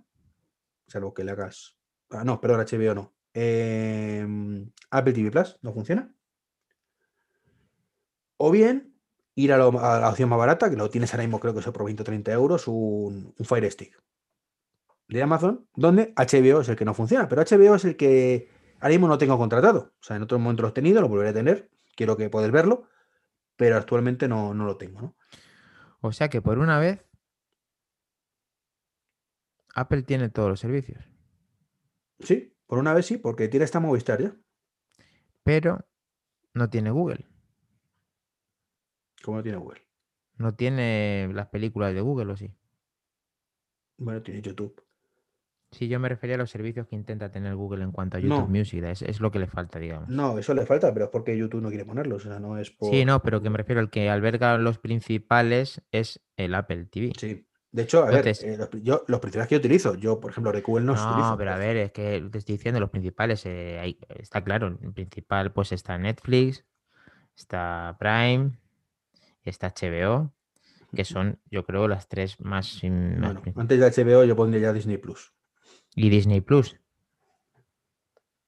A: salvo que le hagas Ah, no, perdón, HBO no. Em, Apple TV Plus no funciona. O bien ir a, la opción más barata, que lo tienes ahora mismo, creo que es por 20 o 30 euros, un, Fire Stick de Amazon, donde HBO es el que no funciona, pero HBO es el que ahora mismo no tengo contratado. O sea, en otro momento lo he tenido, lo volveré a tener, quiero que podáis verlo, pero actualmente no, no lo tengo, ¿no?
B: O sea que por una vez, Apple tiene todos los servicios.
A: Sí, por una vez sí, porque tiene esta Movistar ya.
B: Pero no tiene Google.
A: ¿Cómo no tiene Google?
B: No tiene las películas de Google, ¿o sí?
A: Bueno, tiene YouTube.
B: Sí, yo me refería a los servicios que intenta tener Google en cuanto a YouTube Music. Es, lo que le falta, digamos.
A: No, eso le falta, pero es porque YouTube no quiere ponerlos. O sea, no es
B: Sí, no, pero que me refiero al que alberga los principales es el Apple TV.
A: Sí, De hecho, a ver,
B: Entonces-
A: eh, los, yo, los principales que yo utilizo, yo, por ejemplo, RQL no,
B: No,
A: utilizo.
B: pero a ver, es que te estoy diciendo los principales. eh, ahí está claro, el principal pues está Netflix, está Prime, está HBO, que son, yo creo, las tres más...
A: Bueno, antes de HBO yo pondría ya Disney Plus.
B: y Disney Plus.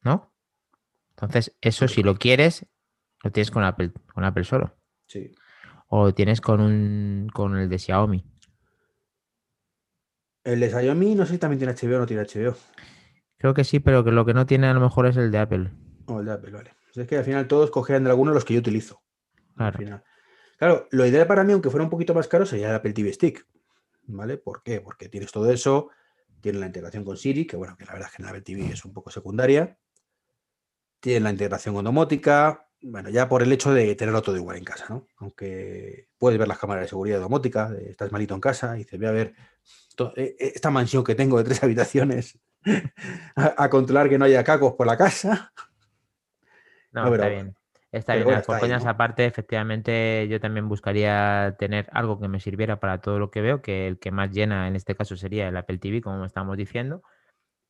B: ¿No? Entonces, eso si lo quieres, lo tienes con Apple, con Apple solo.
A: Sí.
B: O lo tienes con un con el de Xiaomi.
A: El de Xiaomi no sé si también tiene HBO o no tiene HBO.
B: Creo que sí, pero que lo que no tiene a lo mejor es el de Apple.
A: O el de Apple, vale. Pues es que al final todos cogían de alguno los que yo utilizo. Al
B: Claro.
A: final. Claro, lo ideal para mí, aunque fuera un poquito más caro, sería el Apple TV Stick. ¿Vale? ¿Por qué? Porque tienes todo eso, tienes la integración con Siri, que bueno, que la verdad es que en el Apple TV es un poco secundaria. Tienes la integración con domótica. Bueno, ya por el hecho de tenerlo todo igual en casa, ¿no? Aunque puedes ver las cámaras de seguridad de domótica, de, estás malito en casa y dices, voy a ver eh, eh, esta mansión que tengo de tres habitaciones a, a controlar que no haya cacos por la casa.
B: No,
A: No, pero-
B: está bien. Está bien. por
A: ahí,
B: coñas
A: ¿no?
B: aparte, efectivamente, yo también buscaría tener algo que me sirviera para todo lo que veo, que el que más llena en este caso sería el Apple TV, como estamos diciendo,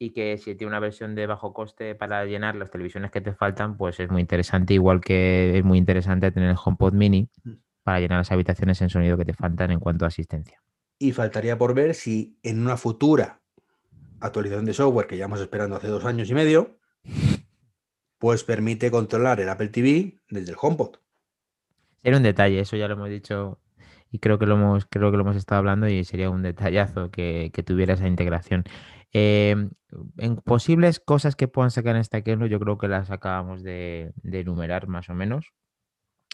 B: y que si tiene una versión de bajo coste para llenar las televisiones que te faltan, pues es muy interesante, igual que es muy interesante tener el HomePod Mini
A: Mm.
B: para llenar las habitaciones en sonido que te faltan en cuanto a asistencia.
A: Y faltaría por ver si en una futura actualización de software que llevamos esperando hace dos años y medio, pues permite controlar el Apple TV desde el HomePod.
B: Sería un detalle, eso ya lo hemos dicho y creo que lo hemos, creo que lo hemos estado hablando y sería un detallazo que, tuviera esa integración. Eh, en posibles cosas que puedan sacar en esta keynote, yo creo que las acabamos de, enumerar más o menos.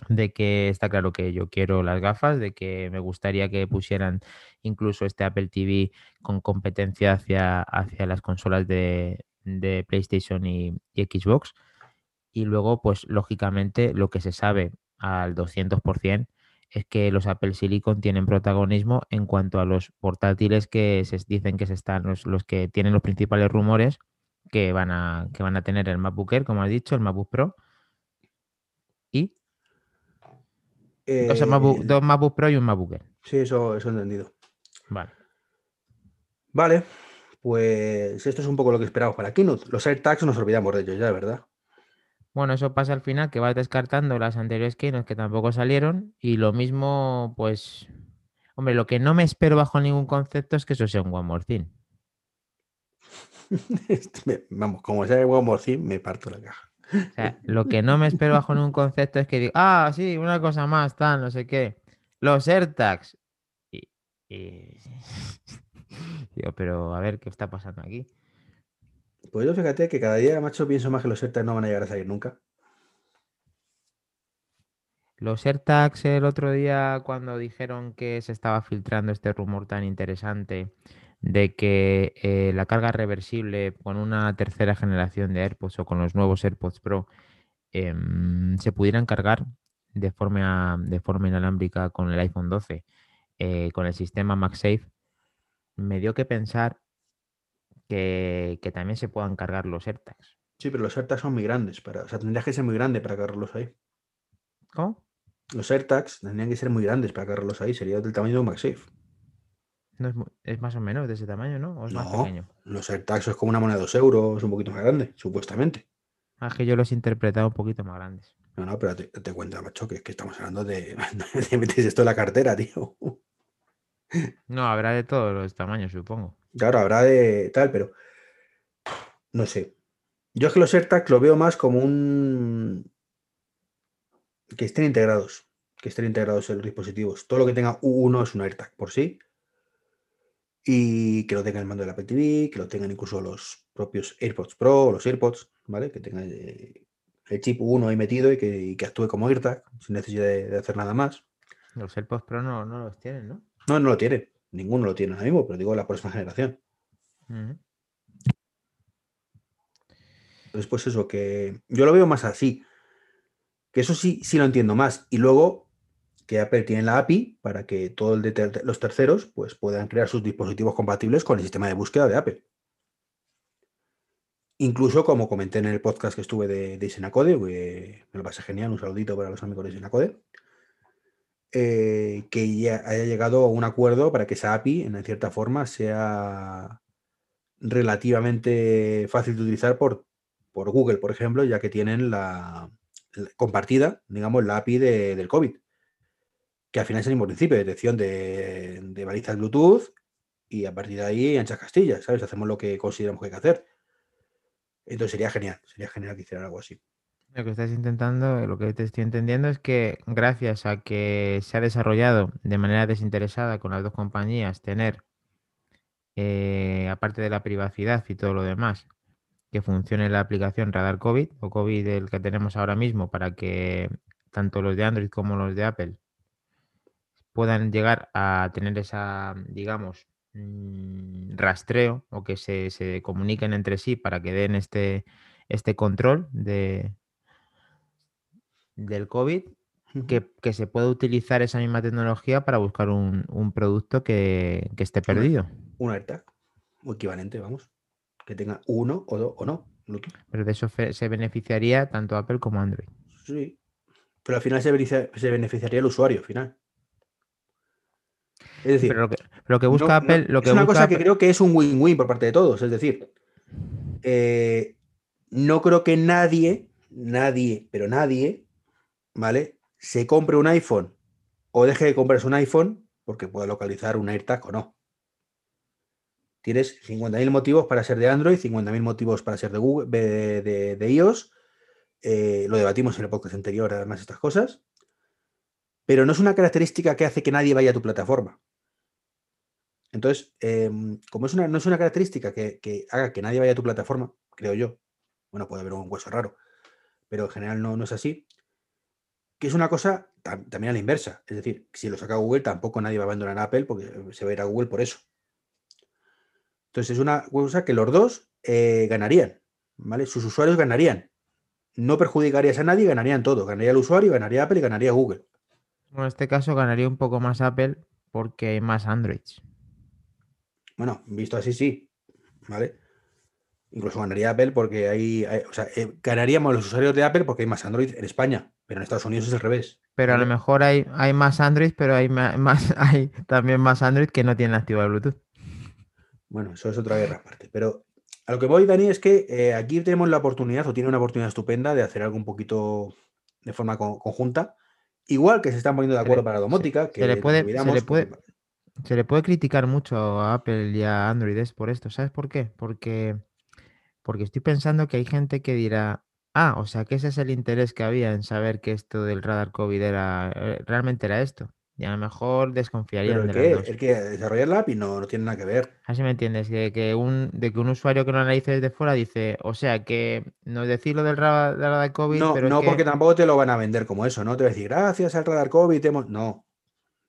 B: De que está claro que yo quiero las gafas, de que me gustaría que pusieran incluso este Apple TV con competencia hacia, hacia las consolas de, de PlayStation y Xbox. Y luego, pues lógicamente, lo que se sabe al 200% es que los Apple Silicon tienen protagonismo en cuanto a los portátiles que se dicen que se están, los, los que tienen los principales rumores que van a, que van a tener el MacBook Air, como has dicho, el MacBook Pro. Y dos,
A: Eh,
B: MacBook, dos MacBook Pro y un MacBook Air.
A: Sí, eso, eso he entendido.
B: Vale.
A: Vale, pues esto es un poco lo que esperamos para Keynote. Los AirTags nos olvidamos de ellos ya, ¿verdad?
B: Bueno, eso pasa al final, que vas descartando las anteriores keynotes que tampoco salieron. Y lo mismo, pues. Hombre, lo que no me espero bajo ningún concepto es que eso sea un One More Thing.
A: Me- Vamos, como sea el One More Thing, me parto la caja.
B: O sea, lo que no me espero bajo ningún concepto es que diga, ah, sí, una cosa más, tal, no sé qué. Los AirTags. Y, y- Digo, pero a ver qué está pasando aquí.
A: Pues yo fíjate que cada día, macho, pienso más que los AirTags no van a llegar a salir nunca.
B: Los AirTags el otro día cuando dijeron que se estaba filtrando este rumor tan interesante de que eh, la carga reversible con una tercera generación de AirPods o con los nuevos AirPods Pro em, se pudieran cargar de forma, de forma inalámbrica con el iPhone 12 eh, con el sistema MagSafe, me dio que pensar que, que también se puedan cargar los AirTags.
A: Sí, pero los AirTags son muy grandes. Para, o sea, tendrías que ser muy grande para cargarlos ahí.
B: ¿Cómo?
A: Los AirTags tendrían que ser muy grandes para cargarlos ahí. Sería del tamaño de un MagSafe.
B: No es, es más o menos de ese tamaño, ¿no? ¿O es más
A: No,
B: pequeño?
A: los AirTags es como una moneda de dos euros, un poquito más grande, supuestamente.
B: Ah, es que yo los he interpretado un poquito más grandes.
A: No, no, pero te, te cuenta, macho, que es que estamos hablando de, de metes esto en la cartera, tío.
B: No, habrá de todos los tamaños, supongo.
A: Claro, habrá de tal, pero no sé. Yo es que los AirTags lo veo más como un que estén integrados, que estén integrados en los dispositivos. Todo lo que tenga U1 es un AirTag por sí. Y que lo tenga el mando del Apple TV, que lo tengan incluso los propios AirPods Pro los AirPods, ¿vale? Que tenga eh, el chip U1 ahí metido y que, y que actúe como AirTag sin necesidad de, de hacer nada más.
B: Los AirPods Pro no, no los tienen, ¿no?
A: No, no lo tiene. Ninguno lo tiene ahora mismo, pero digo la próxima generación.
B: Ujú.
A: Entonces, pues eso, que yo lo veo más así. Que eso sí, sí lo entiendo más. Y luego que Apple tiene la API para que todos los terceros pues, puedan crear sus dispositivos compatibles con el sistema de búsqueda de Apple. Incluso, como comenté en el podcast que estuve de, de Isenacode, me lo pasé genial, un saludito para los amigos de Isenacode. Eh, que ya haya llegado a un acuerdo para que esa API, en cierta forma, sea relativamente fácil de utilizar por, por Google, por ejemplo, ya que tienen la, compartida, digamos, la API del COVID, que al final es el mismo principio, detección de, de balizas Bluetooth y a partir de ahí anchas castillas, ¿sabes? Hacemos lo que consideramos que hay que hacer. Entonces sería genial, sería genial que hicieran algo así.
B: Lo que estás intentando, lo que te estoy entendiendo es que gracias a que se ha desarrollado de manera desinteresada con las dos compañías, tener, eh, aparte de la privacidad y todo lo demás, que funcione la aplicación Radar COVID o COVID el que tenemos ahora mismo para que tanto los de Android como los de Apple puedan llegar a tener esa, digamos, mm, rastreo o que se, se comuniquen entre sí para que den este, este control de, del COVID, que, que se pueda utilizar esa misma tecnología para buscar un, un producto que, que esté perdido.
A: Un AirTag, o equivalente, vamos, que tenga uno o dos o no. Bluetooth.
B: Pero de eso se beneficiaría tanto Apple como Android.
A: Sí, pero al final se beneficia- se beneficiaría el usuario, al final. Es decir,
B: Pero lo que, lo que busca
A: no-
B: Apple, lo
A: es una cosa que creo que es un win-win por parte de todos. Es decir, eh, no creo que nadie, nadie, pero nadie, ¿vale? Se compre un iPhone o deje de comprarse un iPhone porque pueda localizar un AirTag o no. Tienes 50.000 motivos para ser de Android, 50.000 motivos para ser de, Google, de, de- de iOS. eh, lo debatimos en el podcast anterior, además, estas cosas. Pero no es una característica que hace que nadie vaya a tu plataforma. Entonces, em, como es una, no es una característica que, que haga que nadie vaya a tu plataforma, creo yo, bueno, puede haber un hueso raro, pero en general no, no es así, que es una cosa tam- también a la inversa. Es decir, si lo saca Google, tampoco nadie va a abandonar Apple porque se va a ir a Google por eso. Entonces, es una cosa que los dos eh, ganarían, ¿vale? Sus usuarios ganarían. No perjudicarías a nadie, ganarían todo. Ganaría el usuario, ganaría Apple y ganaría Google.
B: Bueno, en este caso ganaría un poco más Apple porque hay más Androids.
A: Bueno, visto así, sí, ¿vale? Incluso ganaría Apple porque hay, hay- o sea, eh, ganaríamos los usuarios de Apple porque hay más Android en España, pero en Estados Unidos es al revés.
B: Pero a lo mejor hay, hay más Android, pero hay más, hay también más Android que no tienen activado el Bluetooth.
A: Bueno, eso es otra guerra aparte. Pero a lo que voy, Dani, es que eh, aquí tenemos la oportunidad, o tiene una oportunidad estupenda de hacer algo un poquito de forma co- conjunta. Igual que se están poniendo de acuerdo para la domótica,
B: se
A: que
B: le
A: nos
B: puede- se le puede- Se le puede criticar mucho a Apple y a Android es por esto. ¿Sabes por qué? Porque, porque estoy pensando que hay gente que dirá, ah, o sea, que ese es el interés que había en saber que esto del radar COVID era, eh, realmente era esto. Y a lo mejor
A: Pero
B: desconfiarían
A: el
B: de dos.
A: el que desarrollar la API no, no tiene nada que ver.
B: Así me entiendes, que, que un, de que un usuario que lo analice desde fuera dice, o sea, que no decir lo del ra- del radar COVID,
A: No,
B: pero es
A: no
B: que-
A: porque tampoco te lo van a vender como eso, ¿no? Te va a decir, gracias al radar COVID, hemos... No,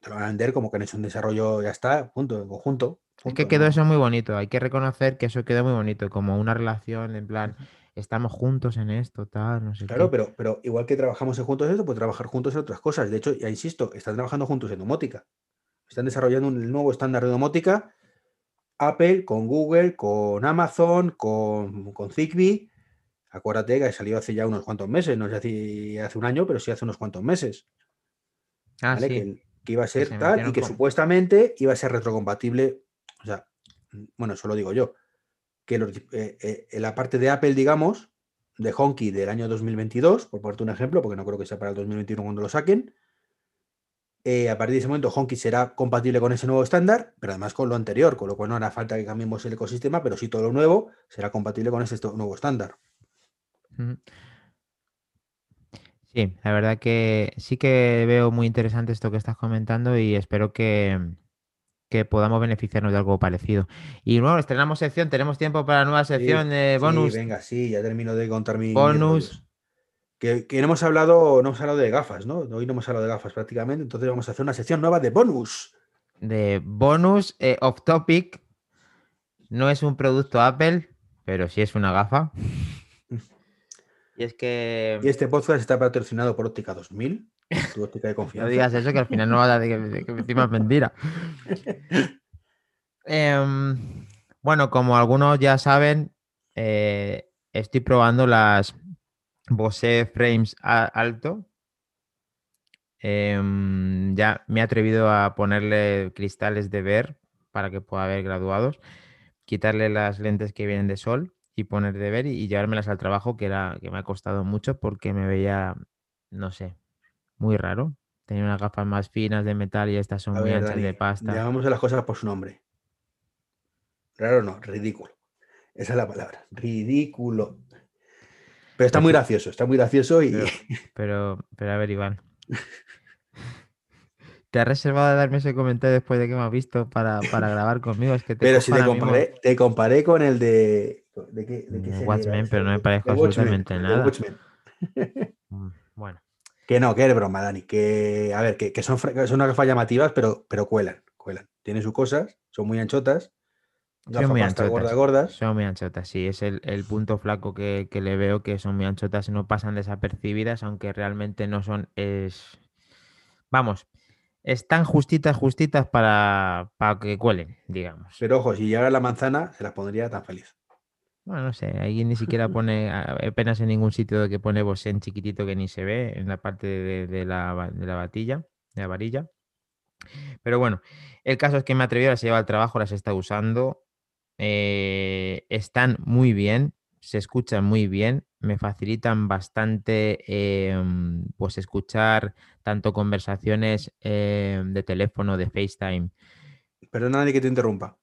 A: te lo van a vender como que han hecho un desarrollo, ya está, punto, en conjunto.
B: Es que quedó
A: no.
B: eso muy bonito, hay que reconocer que eso quedó muy bonito, como una relación en plan, estamos juntos en esto, tal, no sé
A: Claro,
B: qué.
A: pero, pero igual que trabajamos juntos en esto, pues trabajar juntos en otras cosas. De hecho, ya insisto, están trabajando juntos en domótica. Están desarrollando un nuevo estándar de domótica. Apple con Google, con Amazon, con, con Zigbee. Acuérdate que salió hace ya unos cuantos meses, no sé si hace un año, pero sí hace unos cuantos meses.
B: Ah,
A: ¿vale?
B: sí.
A: Que, que iba a ser
B: se
A: tal y que
B: con-
A: supuestamente iba a ser retrocompatible. O sea, bueno, eso lo digo yo. Que los eh, eh, la parte de Apple, digamos, de Honky del año 2022, por ponerte un ejemplo, porque no creo que sea para el 2021 cuando lo saquen. eh, a partir de ese momento, Honky será compatible con ese nuevo estándar, pero además con lo anterior, con lo cual no hará falta que cambiemos el ecosistema, pero sí todo lo nuevo será compatible con ese nuevo estándar.
B: Sí, la verdad que sí que veo muy interesante esto que estás comentando y espero que, que podamos beneficiarnos de algo parecido. Y luego estrenamos sección, tenemos tiempo para la nueva
A: Sí,
B: sección de
A: sí,
B: bonus.
A: venga, sí, ya termino de contar mi.
B: Bonus.
A: que no hemos hablado, no hemos hablado de gafas, ¿no? Hoy no hemos hablado de gafas prácticamente, entonces vamos a hacer una sección nueva de bonus.
B: de bonus eh, off topic. No es un producto Apple, pero sí es una gafa. Y es que
A: Y este podcast está patrocinado por Óptica 2000, tu óptica de
B: no
A: confianza.
B: digas eso, que al final no vas a decir que, que encima es mentira. Em, bueno, como algunos ya saben, eh, estoy probando las Bose Frames Alto. Em, ya me he atrevido a ponerle cristales de ver para que pueda ver graduados, quitarle las lentes que vienen de sol y poner de ver y, llevármelas al trabajo, que era que me ha costado mucho porque me veía, no sé, muy raro. Tenía unas gafas más finas de metal y estas son muy anchas de pasta.
A: Llamamos a las cosas por su nombre. Raro no, ridículo. Esa es la palabra. Ridículo. Pero está muy gracioso, está muy gracioso y.
B: Pero, pero, a ver, Iván. ¿Te has reservado de darme ese comentario después de que me has visto para, grabar conmigo? Es que
A: pero si te comparé, te comparé con el de. ¿De qué,
B: mm, Watchmen, pero no me parece absolutamente nada.
A: Que no, que es broma, Dani. Que, a ver, que, son, son unas gafas llamativas, pero, pero cuelan, cuelan. Tienen sus cosas, son muy anchotas
B: son muy anchotas. gordas. Son muy anchotas, sí. Es el, punto flaco que, le veo, que son muy anchotas y no pasan desapercibidas, aunque realmente no son. Es... Vamos, están justitas, justitas para, para que cuelen, digamos.
A: Pero ojo, si llegara la manzana, se las pondría tan feliz.
B: Bueno, no sé, ahí ni siquiera pone apenas en ningún sitio que pone en chiquitito que ni se ve en la parte de, la, de la batilla, de la varilla. Pero bueno, el caso es que me atrevió, las lleva al trabajo, las está usando. Eh, están muy bien, se escuchan muy bien, me facilitan bastante em, pues escuchar tanto conversaciones em, de teléfono, de FaceTime.
A: Perdona nadie que te interrumpa.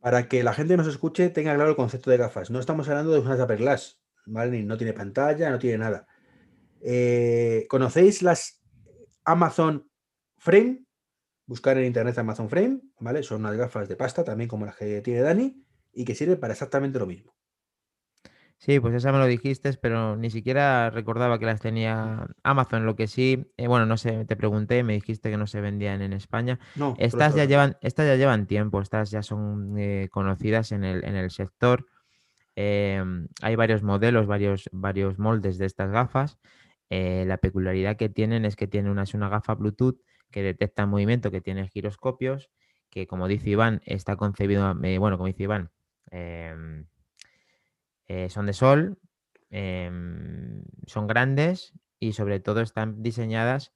A: Para que la gente nos escuche, tenga claro el concepto de gafas. No estamos hablando de unas Apple Glass, ¿vale? No tiene pantalla, no tiene nada. Eh, ¿Conocéis las Amazon Frame? buscar en internet Amazon Frame, ¿vale? Son unas gafas de pasta también como las que tiene Dani y que sirven para exactamente lo mismo.
B: Sí, pues esa me lo dijiste, pero ni siquiera recordaba que las tenía Amazon. Lo que sí, eh, bueno, no sé, te pregunté, me dijiste que no se vendían en España. No, estas ya llevan, estas ya llevan tiempo, estas ya son eh, conocidas en el, en el sector. Em, hay varios modelos, varios, varios moldes de estas gafas. Eh, la peculiaridad que tienen es que tienen una, es una gafa Bluetooth que detecta movimiento, que tiene giroscopios, que como dice Iván, está concebido, bueno, como dice Iván, em, eh, son de sol, em, son grandes y sobre todo están diseñadas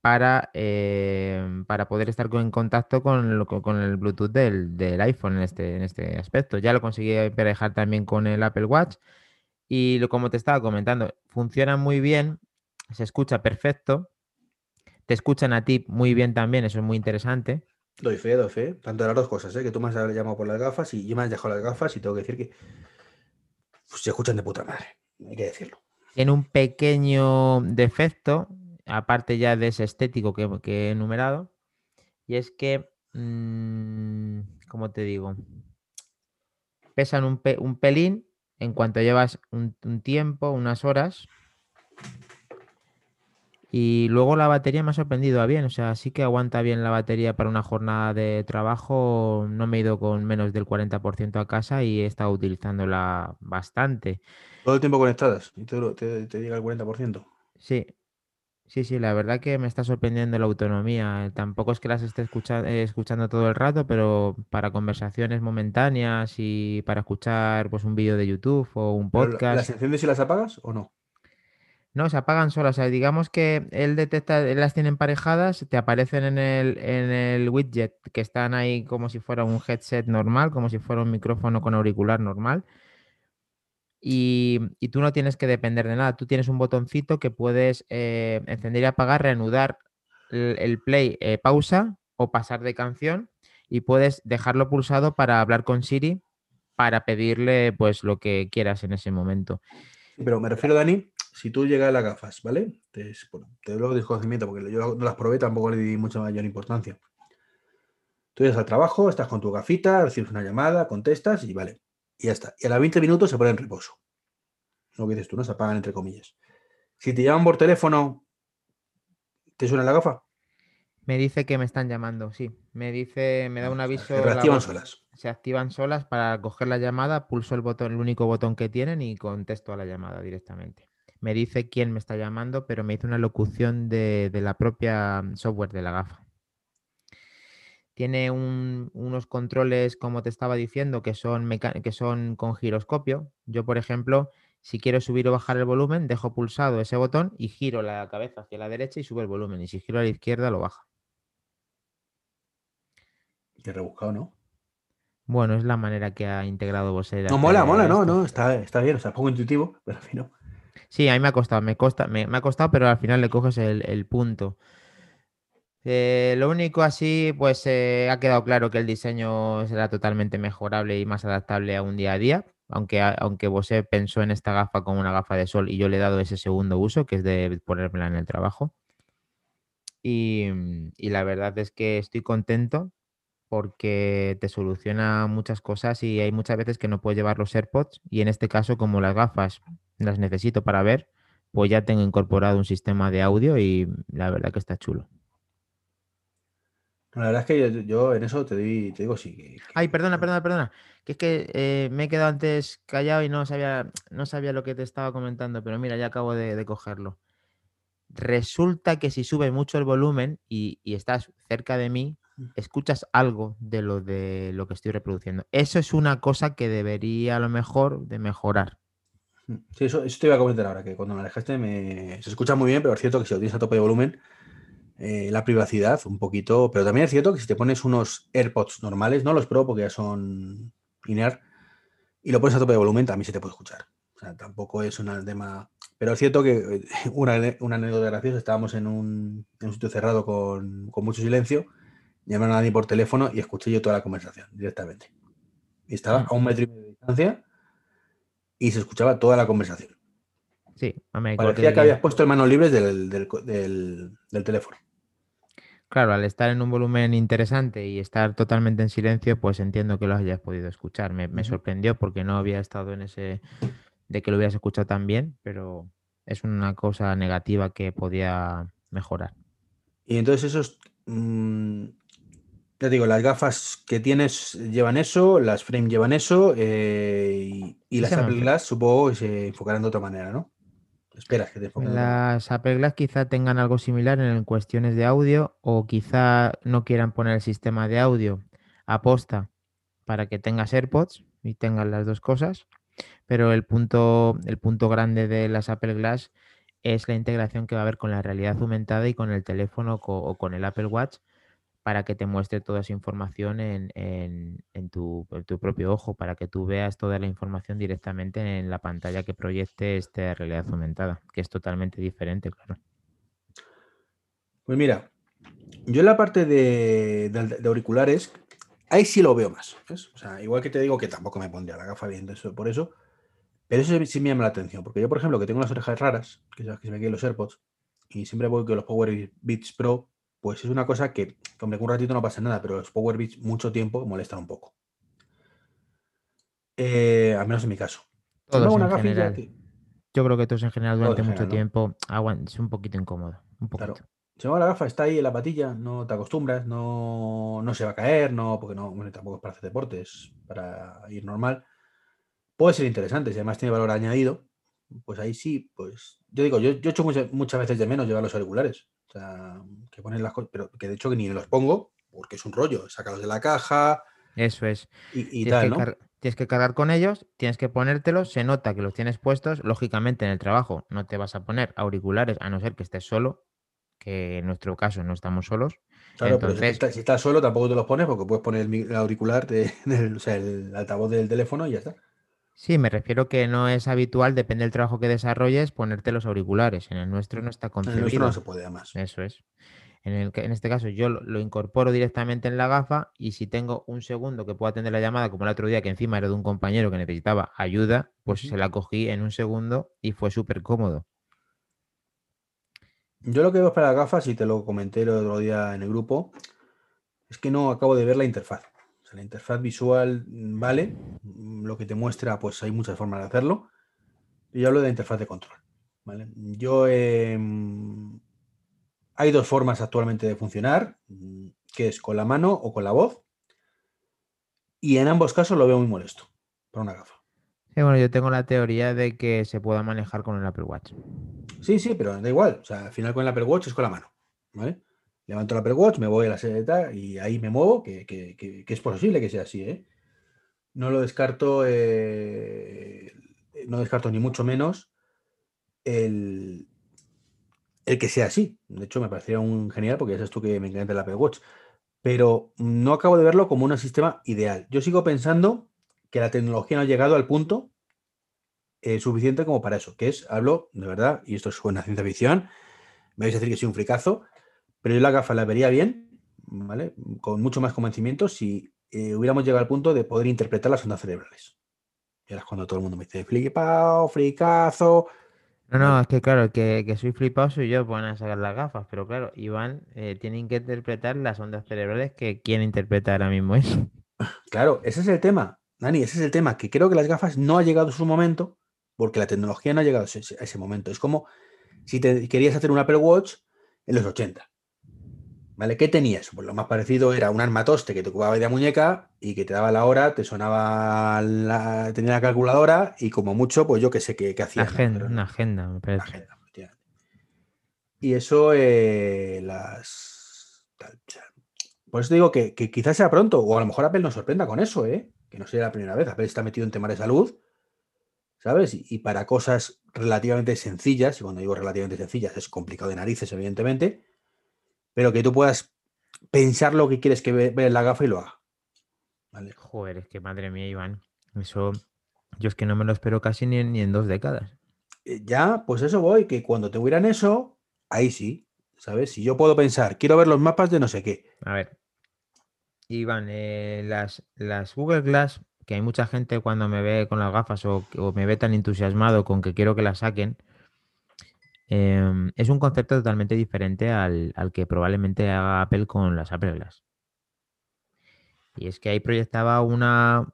B: para, em, para poder estar en contacto con, con el Bluetooth del, iPhone en este, en este aspecto. Ya lo conseguí emparejar también con el Apple Watch y lo, como te estaba comentando, funciona muy bien, se escucha perfecto te escuchan a ti muy bien también, eso es muy interesante.
A: Doy fe, doy fe. Tanto de las dos cosas, ¿eh? que tú me has llamado por las gafas y yo me has dejado las gafas y tengo que decir que pues, se escuchan de puta madre, hay que decirlo.
B: Tiene un pequeño defecto, aparte ya de ese estético que, he enumerado, y es que, mm, ¿cómo te digo? Pesan un, pelín en cuanto llevas un tiempo, unas horas, y luego la batería me ha sorprendido a bien, o sea, sí que aguanta bien la batería para una jornada de trabajo. No me he ido con menos del 40% a casa y he estado utilizándola bastante.
A: ¿Todo el tiempo conectadas? ¿Y te, te, llega el 40%?
B: Sí, sí, sí, la verdad que me está sorprendiendo la autonomía. Tampoco es que las esté escuchando todo el rato, pero para conversaciones momentáneas y para escuchar pues un vídeo de YouTube o un podcast.
A: ¿Las enciendes y las apagas o no?
B: No, se apagan solas. O sea, digamos que él detecta, él las tiene emparejadas, te aparecen en el, en el widget que están ahí como si fuera un headset normal, como si fuera un micrófono con auricular normal. Y, tú no tienes que depender de nada. Tú tienes un botoncito que puedes eh, encender y apagar, reanudar el, play, eh, pausa o pasar de canción y puedes dejarlo pulsado para hablar con Siri para pedirle pues lo que quieras en ese momento.
A: Pero me refiero, Dani, si tú llegas a las gafas, ¿vale? Te, te doy desconocimiento porque yo no las probé, tampoco le di mucha mayor importancia. Tú llegas al trabajo, estás con tu gafita, recibes una llamada, contestas y vale. Y ya está. Y a los 20 minutos se pone en reposo. Lo que dices tú, no se apagan entre comillas. Si te llaman por teléfono, ¿te suena la gafa?
B: Me dice que me están llamando, sí. Me dice, me da un aviso.
A: Se activan solas.
B: Se activan solas para coger la llamada, pulso el botón, el único botón que tienen y contesto a la llamada directamente me dice quién me está llamando, pero me dice una locución de, la propia mm, software de la gafa. Tiene unos controles, como te estaba diciendo, que son, que son con giroscopio. Yo, por ejemplo, Si quiero subir o bajar el volumen, dejo pulsado ese botón y giro la cabeza hacia la derecha y sube el volumen. Y si giro a la izquierda, lo baja.
A: Qué rebuscado, ¿no?
B: Bueno, es la manera que ha integrado Bose.
A: No, mola, mola, no, no, está, está bien, o sea, poco intuitivo, pero al final.
B: Sí, a mí me ha costado, me, costa, me, ha costado, pero al final le coges el, punto. Eh, lo único así, pues eh, ha quedado claro que el diseño será totalmente mejorable y más adaptable a un día a día, aunque, aunque Bose pensó en esta gafa como una gafa de sol y yo le he dado ese segundo uso, que es de ponérmela en el trabajo. Y la verdad es que estoy contento porque te soluciona muchas cosas y hay muchas veces que no puedes llevar los AirPods y en este caso como las gafas las necesito para ver, pues ya tengo incorporado un sistema de audio y la verdad que está chulo.
A: La verdad es que yo, en eso te, digo sí.
B: Ay, perdona, perdona, perdona. Que es que eh, me he quedado antes callado y no sabía, no sabía lo que te estaba comentando, pero mira, ya acabo de, cogerlo. Resulta que si sube mucho el volumen y estás cerca de mí, escuchas algo de lo de lo que estoy reproduciendo. Eso es una cosa que debería a lo mejor de mejorar.
A: Sí, eso, te iba a comentar ahora, que cuando me alejaste me... se escucha muy bien, pero es cierto que si lo tienes a tope de volumen, eh, la privacidad un poquito, pero también es cierto que si te pones unos AirPods normales, no los Pro porque ya son in y lo pones a tope de volumen, también se te puede escuchar. O sea, tampoco es un tema... Pero es cierto que eh, una, una anécdota graciosa, estábamos en un, en un sitio cerrado con, con mucho silencio llamaron a nadie por teléfono y escuché yo toda la conversación directamente. Y estaba a un metro y medio de distancia y se escuchaba toda la conversación.
B: Sí,
A: me Parecía que habías puesto manos libres del, teléfono.
B: Claro, al estar en un volumen interesante y estar totalmente en silencio, pues entiendo que lo hayas podido escuchar. Me, me, sorprendió porque no había estado en ese de que lo hubieras escuchado tan bien, pero es una cosa negativa que podía mejorar.
A: Y entonces esos mm, ya digo, las gafas que tienes llevan eso, las frame llevan eso, eh, y, las Apple Glass supongo se enfocarán de otra manera, ¿no? Esperas que te
B: enfoquen. Las Apple Glass quizá tengan algo similar en cuestiones de audio, o quizá no quieran poner el sistema de audio a posta para que tengas AirPods y tengas las dos cosas. Pero el punto, el punto grande de las Apple Glass es la integración que va a haber con la realidad aumentada y con el teléfono o con el Apple Watch para que te muestre toda esa información en, tu, propio ojo, para que tú veas toda la información directamente en la pantalla que proyecte esta realidad aumentada, que es totalmente diferente, claro.
A: Pues mira, yo en la parte de, auriculares, ahí sí lo veo más. O sea, igual que te digo que tampoco me pondría la gafa viendo eso por eso, pero eso sí me llama la atención, porque yo, por ejemplo, que tengo las orejas raras, que se me queden los AirPods, y siempre voy con los Power Beats Pro pues es una cosa que, hombre, un ratito no pasa nada, pero los Power Beats mucho tiempo molestan un poco. Eh, al menos en mi caso.
B: Todos en general. Yo creo que todos en general durante mucho tiempo es un poquito incómodo. Un poquito. Claro.
A: Si la gafa está ahí en la patilla, no te acostumbras, no, se va a caer, no, porque no, tampoco es para hacer deportes, para ir normal. Puede ser interesante, si además tiene valor añadido, pues ahí sí, pues yo digo, yo, yo he hecho muchas, muchas veces de menos llevar los auriculares. O sea, que ponen las cosas, pero que de hecho que ni los pongo porque es un rollo, sacarlos de la caja.
B: Eso es.
A: Y, tal, ¿no?
B: Tienes que cargar con ellos, tienes que ponértelos, se nota que los tienes puestos, lógicamente en el trabajo no te vas a poner auriculares a no ser que estés solo, que en nuestro caso no estamos solos.
A: Claro, pero si estás, solo tampoco te los pones porque puedes poner el auricular, de, o sea, el altavoz del teléfono y ya está.
B: Sí, me refiero que no es habitual, depende del trabajo que desarrolles, ponerte los auriculares. En el nuestro no está concebido. En el nuestro
A: no se puede más.
B: Eso es. En, el, en este caso yo lo, incorporo directamente en la gafa y si tengo un segundo que puedo atender la llamada, como el otro día que encima era de un compañero que necesitaba ayuda, pues se la cogí en un segundo y fue súper cómodo.
A: Yo lo que veo para las gafas, y te lo comenté el otro día en el grupo, es que no acabo de ver la interfaz la interfaz visual mm, vale, mm, lo que te muestra, pues hay muchas formas de hacerlo. Y yo hablo de la interfaz de control. Yo em, hay dos formas actualmente de funcionar, mm, que es con la mano o con la voz. Y en ambos casos lo veo muy molesto para una gafa.
B: Sí, bueno, yo tengo la teoría de que se pueda manejar con el Apple Watch.
A: Sí, sí, pero da igual. O sea, al final con el Apple Watch es con la mano. ¿Vale? Levanto la Apple Watch, me voy a la seta y ahí me muevo, que, es posible que sea así, ¿eh? No lo descarto eh, no descarto ni mucho menos el, el que sea así. De hecho, me parecería un genial porque ya sabes tú que me encanta el Apple Watch. Pero no acabo de verlo como un sistema ideal. Yo sigo pensando que la tecnología no ha llegado al punto eh, suficiente como para eso, que es, hablo de verdad, y esto es una ciencia ficción, me vais a decir que soy un fricazo, pero yo la gafa la vería bien, ¿vale? Con mucho más convencimiento si eh, hubiéramos llegado al punto de poder interpretar las ondas cerebrales. Y ahora es cuando todo el mundo me dice, flipao, fricazo,
B: no, no, es que claro, que, que soy flipado soy yo, van a sacar las gafas, pero claro, Iván eh, tienen que interpretar las ondas cerebrales que quiere interpretar ahora mismo eso.
A: Claro, ese es el tema, Dani, ese es el tema, que creo que las gafas no ha llegado su momento porque la tecnología no ha llegado a ese, momento. Es como si te querías hacer un Apple Watch en los 80. ¿Vale? ¿Qué tenías? Pues lo más parecido era un armatoste que te ocupaba de muñeca y que te daba la hora, te sonaba la, tenía la calculadora y como mucho, pues yo qué sé qué, hacía.
B: Agenda, Una agenda, me parece.
A: y eso eh, las... Por eso digo que, quizás sea pronto, o a lo mejor Apple nos sorprenda con eso, ¿eh? que no sea la primera vez. Apple está metido en temas de salud, ¿sabes? Y, para cosas relativamente sencillas, y cuando digo relativamente sencillas es complicado de narices, evidentemente, pero que tú puedas pensar lo que quieres que vea en la gafa y lo haga.
B: ¿Vale? Joder, es que madre mía, Iván. Eso, yo es que no me lo espero casi ni en, ni en dos décadas.
A: Eh, ya, pues eso voy, que cuando te hubieran eso, ahí sí, ¿sabes? Si yo puedo pensar, quiero ver los mapas de no sé qué.
B: A ver. Iván, eh, las, las Google Glass, que hay mucha gente cuando me ve con las gafas o, o me ve tan entusiasmado con que quiero que las saquen, Em, es un concepto totalmente diferente al, que probablemente haga Apple con las Apple Glass. Y es que ahí proyectaba una,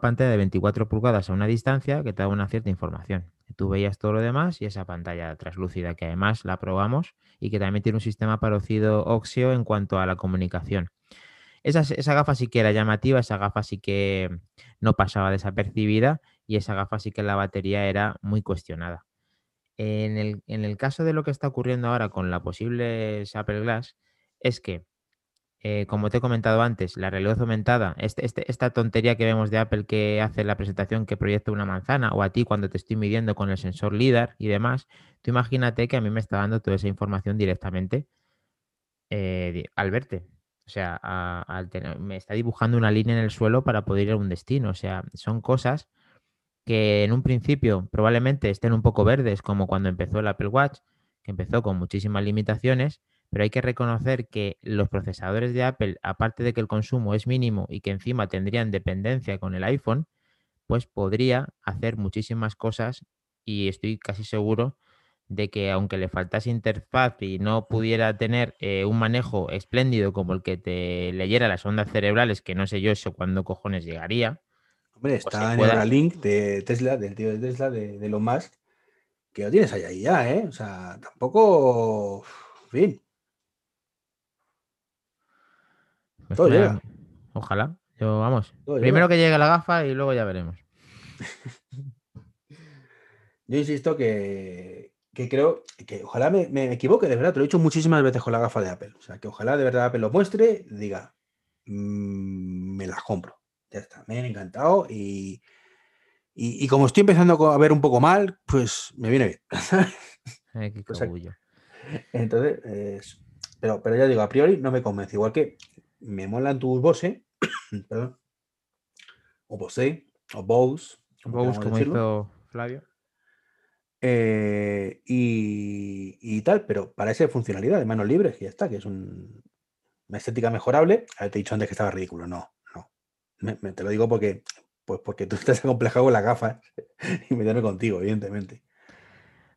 B: pantalla de 24 pulgadas a una distancia que te daba una cierta información. Tú veías todo lo demás y esa pantalla translúcida que además la probamos y que también tiene un sistema parecido Oxio en cuanto a la comunicación. Esa, esa gafa sí que era llamativa, esa gafa sí que no pasaba desapercibida y esa gafa sí que la batería era muy cuestionada. En el, caso de lo que está ocurriendo ahora con la posible Apple Glass, es que, eh, como te he comentado antes, la realidad aumentada, este, este, esta tontería que vemos de Apple que hace la presentación que proyecta una manzana, o a ti cuando te estoy midiendo con el sensor LIDAR y demás, tú imagínate que a mí me está dando toda esa información directamente eh, al verte. O sea, me está dibujando una línea en el suelo para poder ir a un destino. O sea, son cosas que en un principio probablemente estén un poco verdes, como cuando empezó el Apple Watch, que empezó con muchísimas limitaciones, pero hay que reconocer que los procesadores de Apple, aparte de que el consumo es mínimo y que encima tendrían dependencia con el iPhone, pues podría hacer muchísimas cosas y estoy casi seguro de que aunque le faltase interfaz y no pudiera tener eh, un manejo espléndido como el que te leyera las ondas cerebrales, que no sé yo eso cuándo cojones llegaría,
A: Hombre, pues está en el link de Tesla, del tío de Tesla, de, de Elon Musk, que lo tienes ahí, ahí ya, ¿eh? O sea, tampoco. En fin.
B: Pues Todo llega. Ojalá. Yo, vamos. Primero que llegue la gafa y luego ya veremos.
A: Yo insisto que, que creo que ojalá me, me, equivoque, de verdad. Te lo he dicho muchísimas veces con la gafa de Apple. O sea, que ojalá de verdad Apple lo muestre, diga, mmm, me las compro. Ya está, me han encantado y, y, como estoy empezando a ver un poco mal, pues me viene bien. entonces, pero, pero ya digo, a priori no me convence. Igual que me molan tus Bose, perdón, o Bose, o Bose,
B: como, como hizo Flavio.
A: Eh, y, y, tal, pero para esa funcionalidad de manos libres, que ya está, que es un, una estética mejorable. te he dicho antes que estaba ridículo, no, te lo digo porque, pues porque tú estás acomplejado con las gafas y me meterme contigo, evidentemente.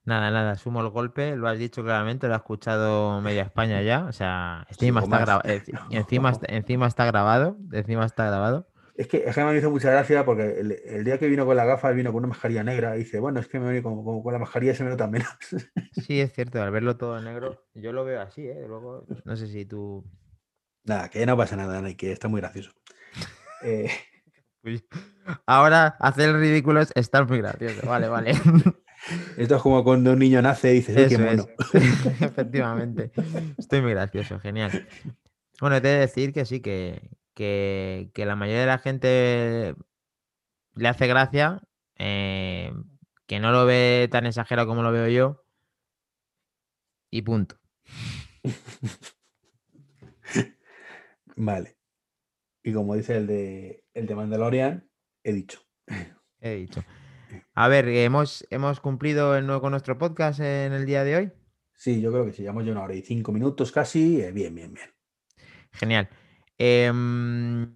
B: Nada, nada, sumo el golpe, lo has dicho claramente, lo ha escuchado media España ya, o sea, encima, está, grabado, encima, encima está grabado, encima está grabado.
A: Es que, es me hizo mucha gracia porque el, día que vino con la gafa vino con una mascarilla negra y dice, bueno, es que me vení con, con, la mascarilla se me nota menos.
B: Sí, es cierto, al verlo todo negro, yo lo veo así, ¿eh? Luego, no sé si tú...
A: Nada, que no pasa nada, que está muy gracioso. Eh,
B: ahora hacer el ridículo es estar muy gracioso. Vale, vale.
A: Esto es como cuando un niño nace y dices, qué mono.
B: Efectivamente. Estoy muy gracioso, genial. Bueno, te he de decir que sí, que, que, la mayoría de la gente le hace gracia. Eh, que no lo ve tan exagerado como lo veo yo. Y punto.
A: Vale. Y como dice el de, el de Mandalorian, he dicho.
B: He dicho. A ver, ¿hemos, ¿hemos cumplido el nuevo con nuestro podcast en el día de hoy?
A: Sí, yo creo que sí. Llevamos ya una hora y cinco minutos casi. Eh, bien, bien, bien.
B: Genial. Em,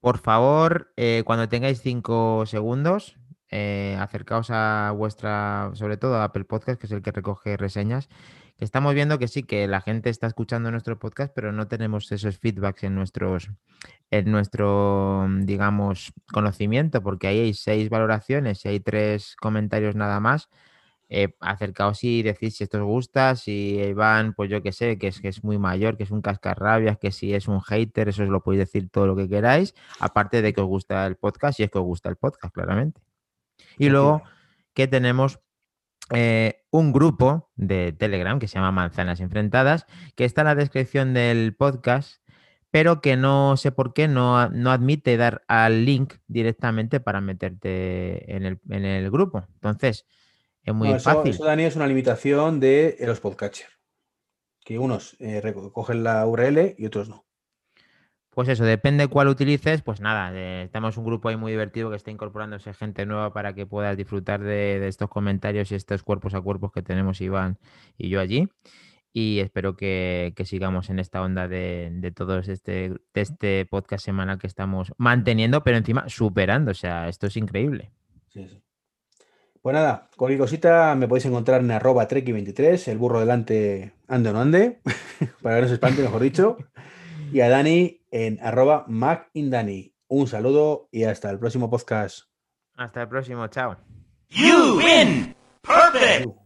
B: por favor, eh, cuando tengáis cinco segundos, eh, acercaos a vuestra, sobre todo a Apple Podcast, que es el que recoge reseñas. Estamos viendo que sí, que la gente está escuchando nuestro podcast, pero no tenemos esos feedbacks en nuestros, en nuestro, digamos, conocimiento, porque ahí hay seis valoraciones y hay tres comentarios nada más. Eh, acercaos y decís si esto os gusta, si Iván, pues yo que sé, que es, que es muy mayor, que es un cascarrabias, que si es un hater, eso os lo podéis decir todo lo que queráis, aparte de que os gusta el podcast, y es que os gusta el podcast, claramente. Y luego que tenemos eh, un grupo de Telegram que se llama Manzanas Enfrentadas, que está en la descripción del podcast, pero que no sé por qué no, no admite dar al link directamente para meterte en el, en el grupo. Entonces, es muy fácil.
A: Eso, Dani, es una limitación de los podcatchers, que unos eh, recogen la URL y otros no.
B: Pues eso, depende cuál utilices, pues nada, eh, tenemos un grupo ahí muy divertido que está incorporándose gente nueva para que puedas disfrutar de, estos comentarios y estos cuerpos a cuerpos que tenemos Iván y yo allí. Y espero que, sigamos en esta onda de, de todos este, de este podcast semanal que estamos manteniendo, pero encima superando. O sea, esto es increíble. Sí, sí.
A: Pues nada, cualquier cosita me podéis encontrar en arroba treki23, el burro delante ande o no ande, para que no se espante, mejor dicho. Y a Dani en arroba macindani. Un saludo y hasta el próximo podcast.
B: Hasta el próximo, chao. You win. Perfect.